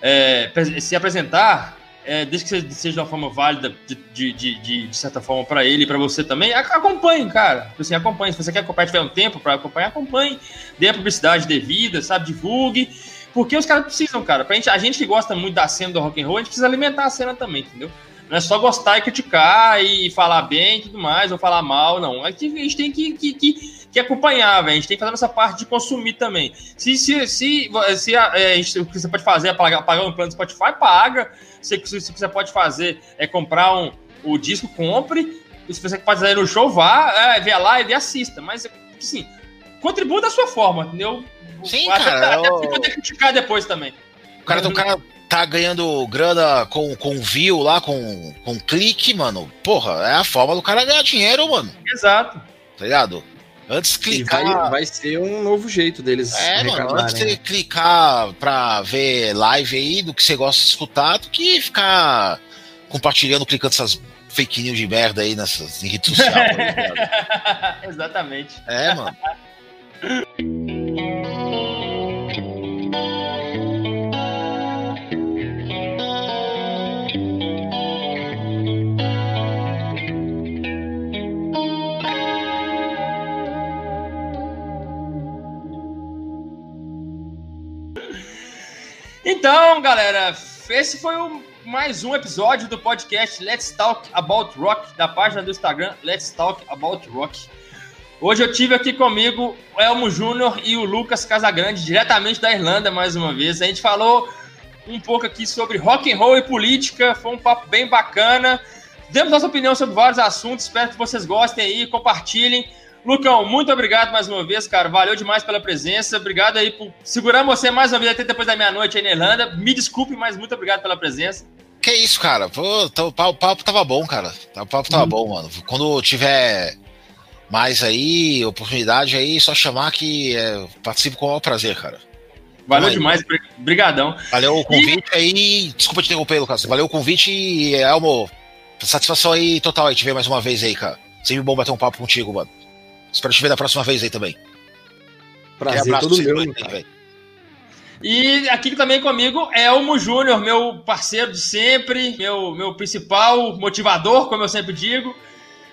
é, se apresentar, é, desde que seja de uma forma válida, de, de, de, de certa forma, para ele e para você também, acompanhe, cara. Tipo assim, acompanhe. Se você quer acompanhar, tiver um tempo para acompanhar, acompanhe. Dê a publicidade devida, sabe? Divulgue. Porque os caras precisam, cara. Pra gente, a gente que gosta muito da cena do rock and roll, a gente precisa alimentar a cena também, entendeu? Não é só gostar e criticar e falar bem e tudo mais, ou falar mal, não. A gente, a gente tem que, que, que, que acompanhar, velho. A gente tem que fazer essa parte de consumir também. Se, se, se, se a, é, o que você pode fazer é pagar, pagar um plano do Spotify, paga. Se, se, se você pode fazer é comprar um, o disco, compre. se você pode fazer no show, vá, é, vê a live e assista. Mas, assim, contribua da sua forma, entendeu? Sim, até, cara. Até, eu... Pode criticar depois também. O cara, o cara tá ganhando grana com, com view lá, com, com clique, mano. Porra, é a forma do cara ganhar dinheiro, mano. Exato. Tá ligado? Antes de clicar. Vai, vai, ser um novo jeito deles. É, mano, antes de né? clicar pra ver live aí do que você gosta de escutar, do que ficar compartilhando, clicando essas fake news de merda aí nessas em rede social. Tá Exatamente. É, mano. Então, galera, esse foi o, mais um episódio do podcast Let's Talk About Rock, da página do Instagram Let's Talk About Rock. Hoje eu tive aqui comigo o Elmo Júnior e o Lucas Casagrande, diretamente da Irlanda, mais uma vez. A gente falou um pouco aqui sobre rock and roll e política, foi um papo bem bacana. Demos nossa opinião sobre vários assuntos, espero que vocês gostem aí, compartilhem. Lucão, muito obrigado mais uma vez, cara. Valeu demais pela presença. Obrigado aí por segurar você mais uma vez até depois da meia-noite aí na Irlanda. Me desculpe, mas muito obrigado pela presença. Que isso, cara. Pô, o papo tava bom, cara. O papo tava hum. bom, mano. Quando tiver mais aí, oportunidade aí, só chamar que é, participo com o maior prazer, cara. Valeu demais, brigadão. Valeu o convite e... aí. Desculpa te interromper, Lucas. Valeu o convite e, Elmo, satisfação aí total aí te ver mais uma vez aí, cara. Sempre bom bater um papo contigo, mano. Espero te ver da próxima vez aí também. Prazer todo meu, aí, E aqui também comigo é Elmo Júnior, meu parceiro de sempre, meu, meu principal motivador, como eu sempre digo.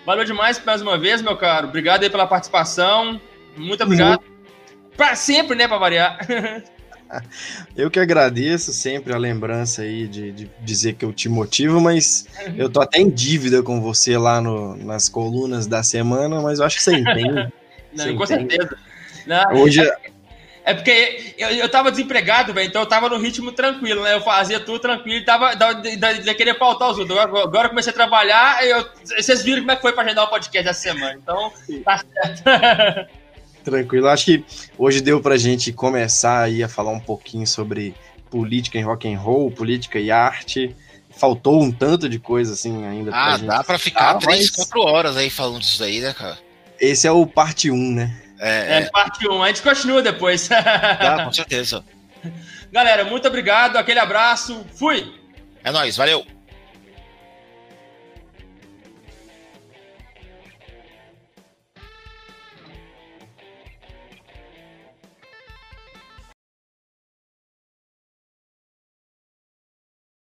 Valeu demais mais uma vez, meu caro. Obrigado aí pela participação. Muito obrigado. Uhum. Para sempre, né, para variar. Eu que agradeço sempre a lembrança aí de, de, dizer que eu te motivo, mas eu tô até em dívida com você lá no, nas colunas da semana, mas eu acho que você entende. Não, você com entende. certeza. Não, Hoje, é, é porque eu, eu tava desempregado, velho, então eu tava no ritmo tranquilo, né? Eu fazia tudo tranquilo e tava de querer pautar os outros. Agora, agora eu comecei a trabalhar, eu, vocês viram como é que foi pra agendar o podcast essa semana, então tá certo. Tranquilo. Acho que hoje deu pra gente começar aí a falar um pouquinho sobre política em rock and roll, política e arte. Faltou um tanto de coisa assim ainda. Ah, pra dá pra ficar três, quatro horas aí falando disso aí, né, cara? Esse é o parte 1, um, né? É, é, parte 1. Um. A gente continua depois. Tá, com certeza. Galera, muito obrigado. Aquele abraço. Fui. É nóis, valeu.